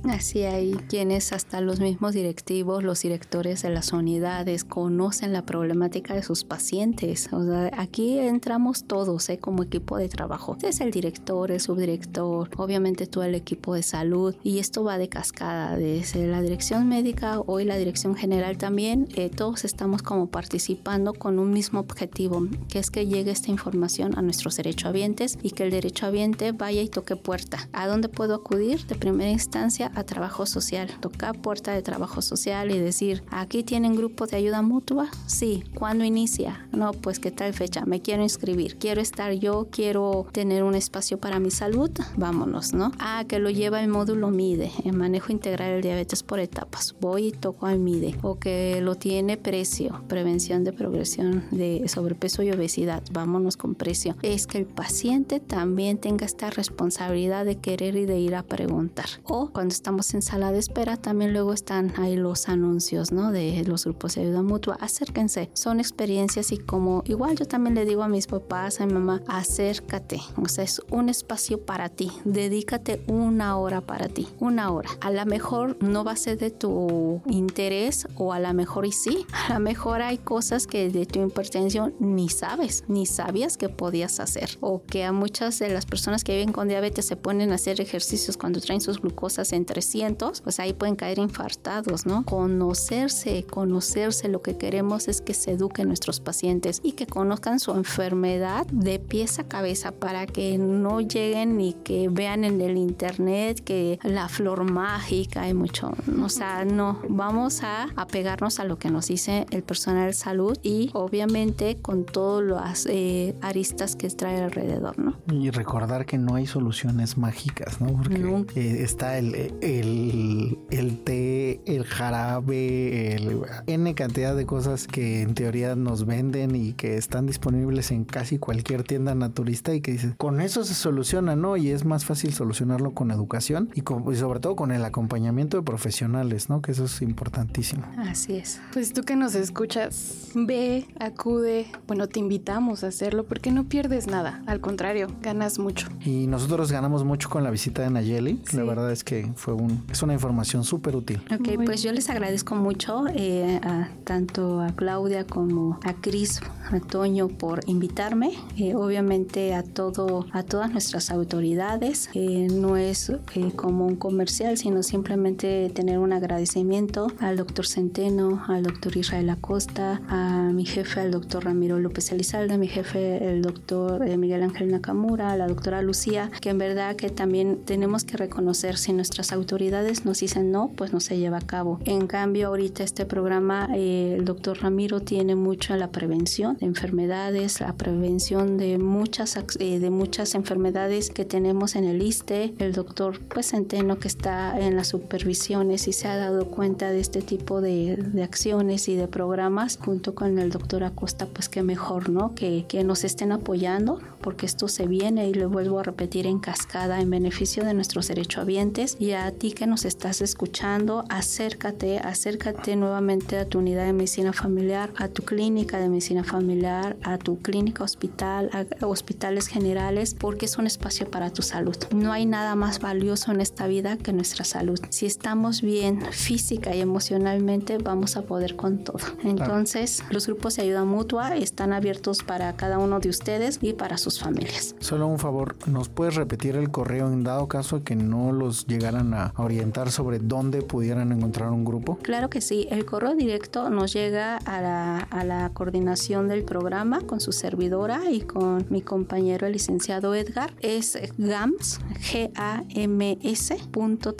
Así hay quienes hasta los mismos directivos, los directores de las unidades conocen la problemática de sus pacientes. O sea, aquí entramos todos ¿eh? como equipo de trabajo. Es el director, el subdirector, obviamente todo el equipo de salud y esto va de cascada desde la dirección médica hoy la dirección general también. Eh, todos estamos como participando con un mismo objetivo, que es que llegue esta información a nuestros derechohabientes y que el derechohabiente vaya y toque puerta. ¿A dónde puedo acudir? De primera instancia a trabajo social, tocar puerta de trabajo social y decir, aquí tienen grupo de ayuda mutua, sí, ¿cuándo inicia? No, pues qué tal fecha, me quiero inscribir, quiero estar yo, quiero tener un espacio para mi salud, vámonos, ¿no? Ah, que lo lleva el módulo MIDE, el manejo integral del diabetes por etapas, voy y toco al MIDE, o que lo tiene precio, prevención de progresión de sobrepeso y obesidad, vámonos con precio. Es que el paciente también tenga esta responsabilidad de querer y de ir a preguntar. O cuando estamos en sala de espera, también luego están ahí los anuncios, ¿no? De los grupos de ayuda mutua. Acérquense, son experiencias y como igual yo también le digo a mis papás, a mi mamá, acércate, o sea, es un espacio para ti, dedícate una hora para ti, una hora. A lo mejor no va a ser de tu interés o a lo mejor y sí, a lo mejor hay cosas que de tu hipertensión ni sabes, ni sabías que podías hacer o que a muchas de las personas que viven con diabetes se ponen a hacer ejercicios cuando traen sus glucosas entre 300, pues ahí pueden caer infartados, ¿no? Conocerse, conocerse, lo que queremos es que se eduquen nuestros pacientes y que conozcan su enfermedad de pies a cabeza para que no lleguen y que vean en el internet que la flor mágica hay mucho, o sea, no, vamos a apegarnos a lo que nos dice el personal de salud y obviamente con todas las eh, aristas que trae alrededor, ¿no? Y recordar que no hay soluciones mágicas, ¿no? Porque eh, está el, el, el té, el jarabe, el N cantidad de cosas que en teoría nos venden y que están disponibles en casi cualquier tienda naturista y que dices, con eso se soluciona, ¿no? Y es más fácil solucionarlo con educación y, y sobre todo con el acompañamiento de profesionales, ¿no? Que eso es importantísimo. Así es. Pues tú que nos escuchas, ve, acude, bueno, te invitamos a hacerlo porque no pierdes nada, al contrario, ganas mucho. Y nosotros ganamos mucho con la visita de Nayeli, la verdad es que fue un, es una información súper útil. Ok, pues yo les agradezco mucho eh, a, tanto a Claudia como a Cris, a Toño por invitarme. Eh, obviamente a todo, a todas nuestras autoridades. Eh, no es como un comercial, sino simplemente tener un agradecimiento al doctor Centeno, al doctor Israel Acosta, a mi jefe, al doctor Ramiro López Elizalde, a mi jefe, el doctor Miguel Ángel Nakamura, a la doctora Lucía, que en verdad que también tenemos que reconocer si nuestras autoridades nos dicen no, pues no se lleva a cabo. En cambio, ahorita este programa, eh, el doctor Ramiro tiene mucho la prevención de enfermedades, la prevención de muchas, eh, de muchas enfermedades que tenemos en el ISTE. El doctor pues Centeno que está en las supervisiones y se ha dado cuenta de este tipo de, de acciones y de programas junto con el doctor Acosta, pues que mejor, ¿no? Que, que nos estén apoyando porque esto se viene y lo vuelvo a repetir en cascada en beneficio de nuestros derechohabientes y para ti que nos estás escuchando, acércate, acércate nuevamente a tu unidad de medicina familiar, a tu clínica de medicina familiar, a tu clínica hospital, a hospitales generales, porque es un espacio para tu salud. No hay nada más valioso en esta vida que nuestra salud. Si estamos bien física y emocionalmente, vamos a poder con todo. Entonces, los grupos de ayuda mutua están abiertos para cada uno de ustedes y para sus familias. Solo un favor, ¿nos puedes repetir el correo en dado caso que no los llegaran a orientar sobre dónde pudieran encontrar un grupo? Claro que sí, el correo directo nos llega a la, a la coordinación del programa con su servidora y con mi compañero el licenciado Edgar. Es GAMS, g a m s punto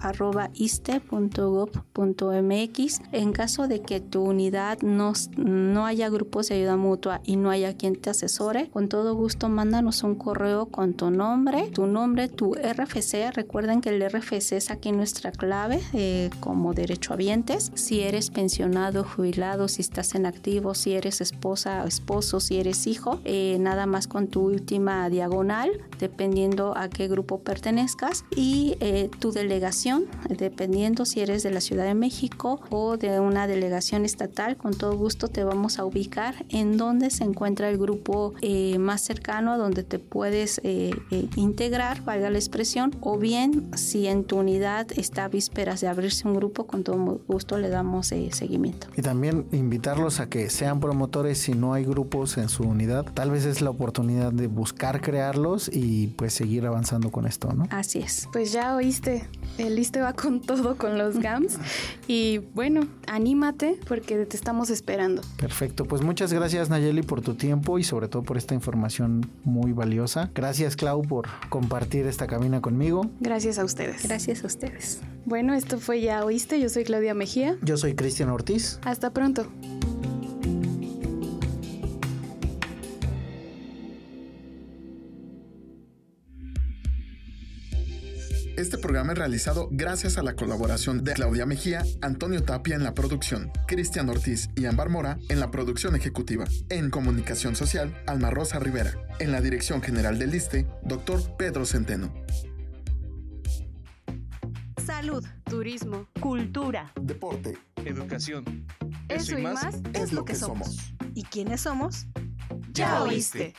arroba iste.gov.mx. En caso de que tu unidad no, no haya grupos de ayuda mutua y no haya quien te asesore, con todo gusto mándanos un correo con tu nombre, tu nombre, tu RFC. Recuerden que el RFC es aquí nuestra clave eh, como derechohabientes. Si eres pensionado, jubilado, si estás en activo, si eres esposa o esposo, si eres hijo, eh, nada más con tu última diagonal, dependiendo a qué grupo pertenezcas, y eh, tu delegación, dependiendo si eres de la Ciudad de México o de una delegación estatal, con todo gusto te vamos a ubicar en donde se encuentra el grupo más cercano a donde te puedes integrar, valga la expresión, o bien si en tu unidad está a vísperas de abrirse un grupo, con todo gusto le damos eh, seguimiento. Y también invitarlos a que sean promotores si no hay grupos en su unidad. Tal vez es la oportunidad de buscar crearlos y pues seguir avanzando con esto, ¿no? Así es. Pues ya oíste, el liste va con todo con los GAMS y bueno, anímate porque te estamos esperando. Perfecto, pues muchas gracias Nayeli por tu tiempo y sobre todo por esta información muy valiosa. Gracias Clau por compartir esta cabina conmigo. Gracias a ustedes. Gracias a ustedes. Bueno, esto fue Ya Oíste. Yo soy Claudia Mejía. Yo soy Cristian Ortiz. Hasta pronto. Este programa es realizado gracias a la colaboración de Claudia Mejía, Antonio Tapia en la producción, Cristian Ortiz y Ambar Mora en la producción ejecutiva. En comunicación social, Alma Rosa Rivera. En la dirección general del ISTE, doctor Pedro Centeno. Salud, turismo, cultura, deporte, educación. Eso, y más, es lo que somos. ¿Y quiénes somos? Ya oíste.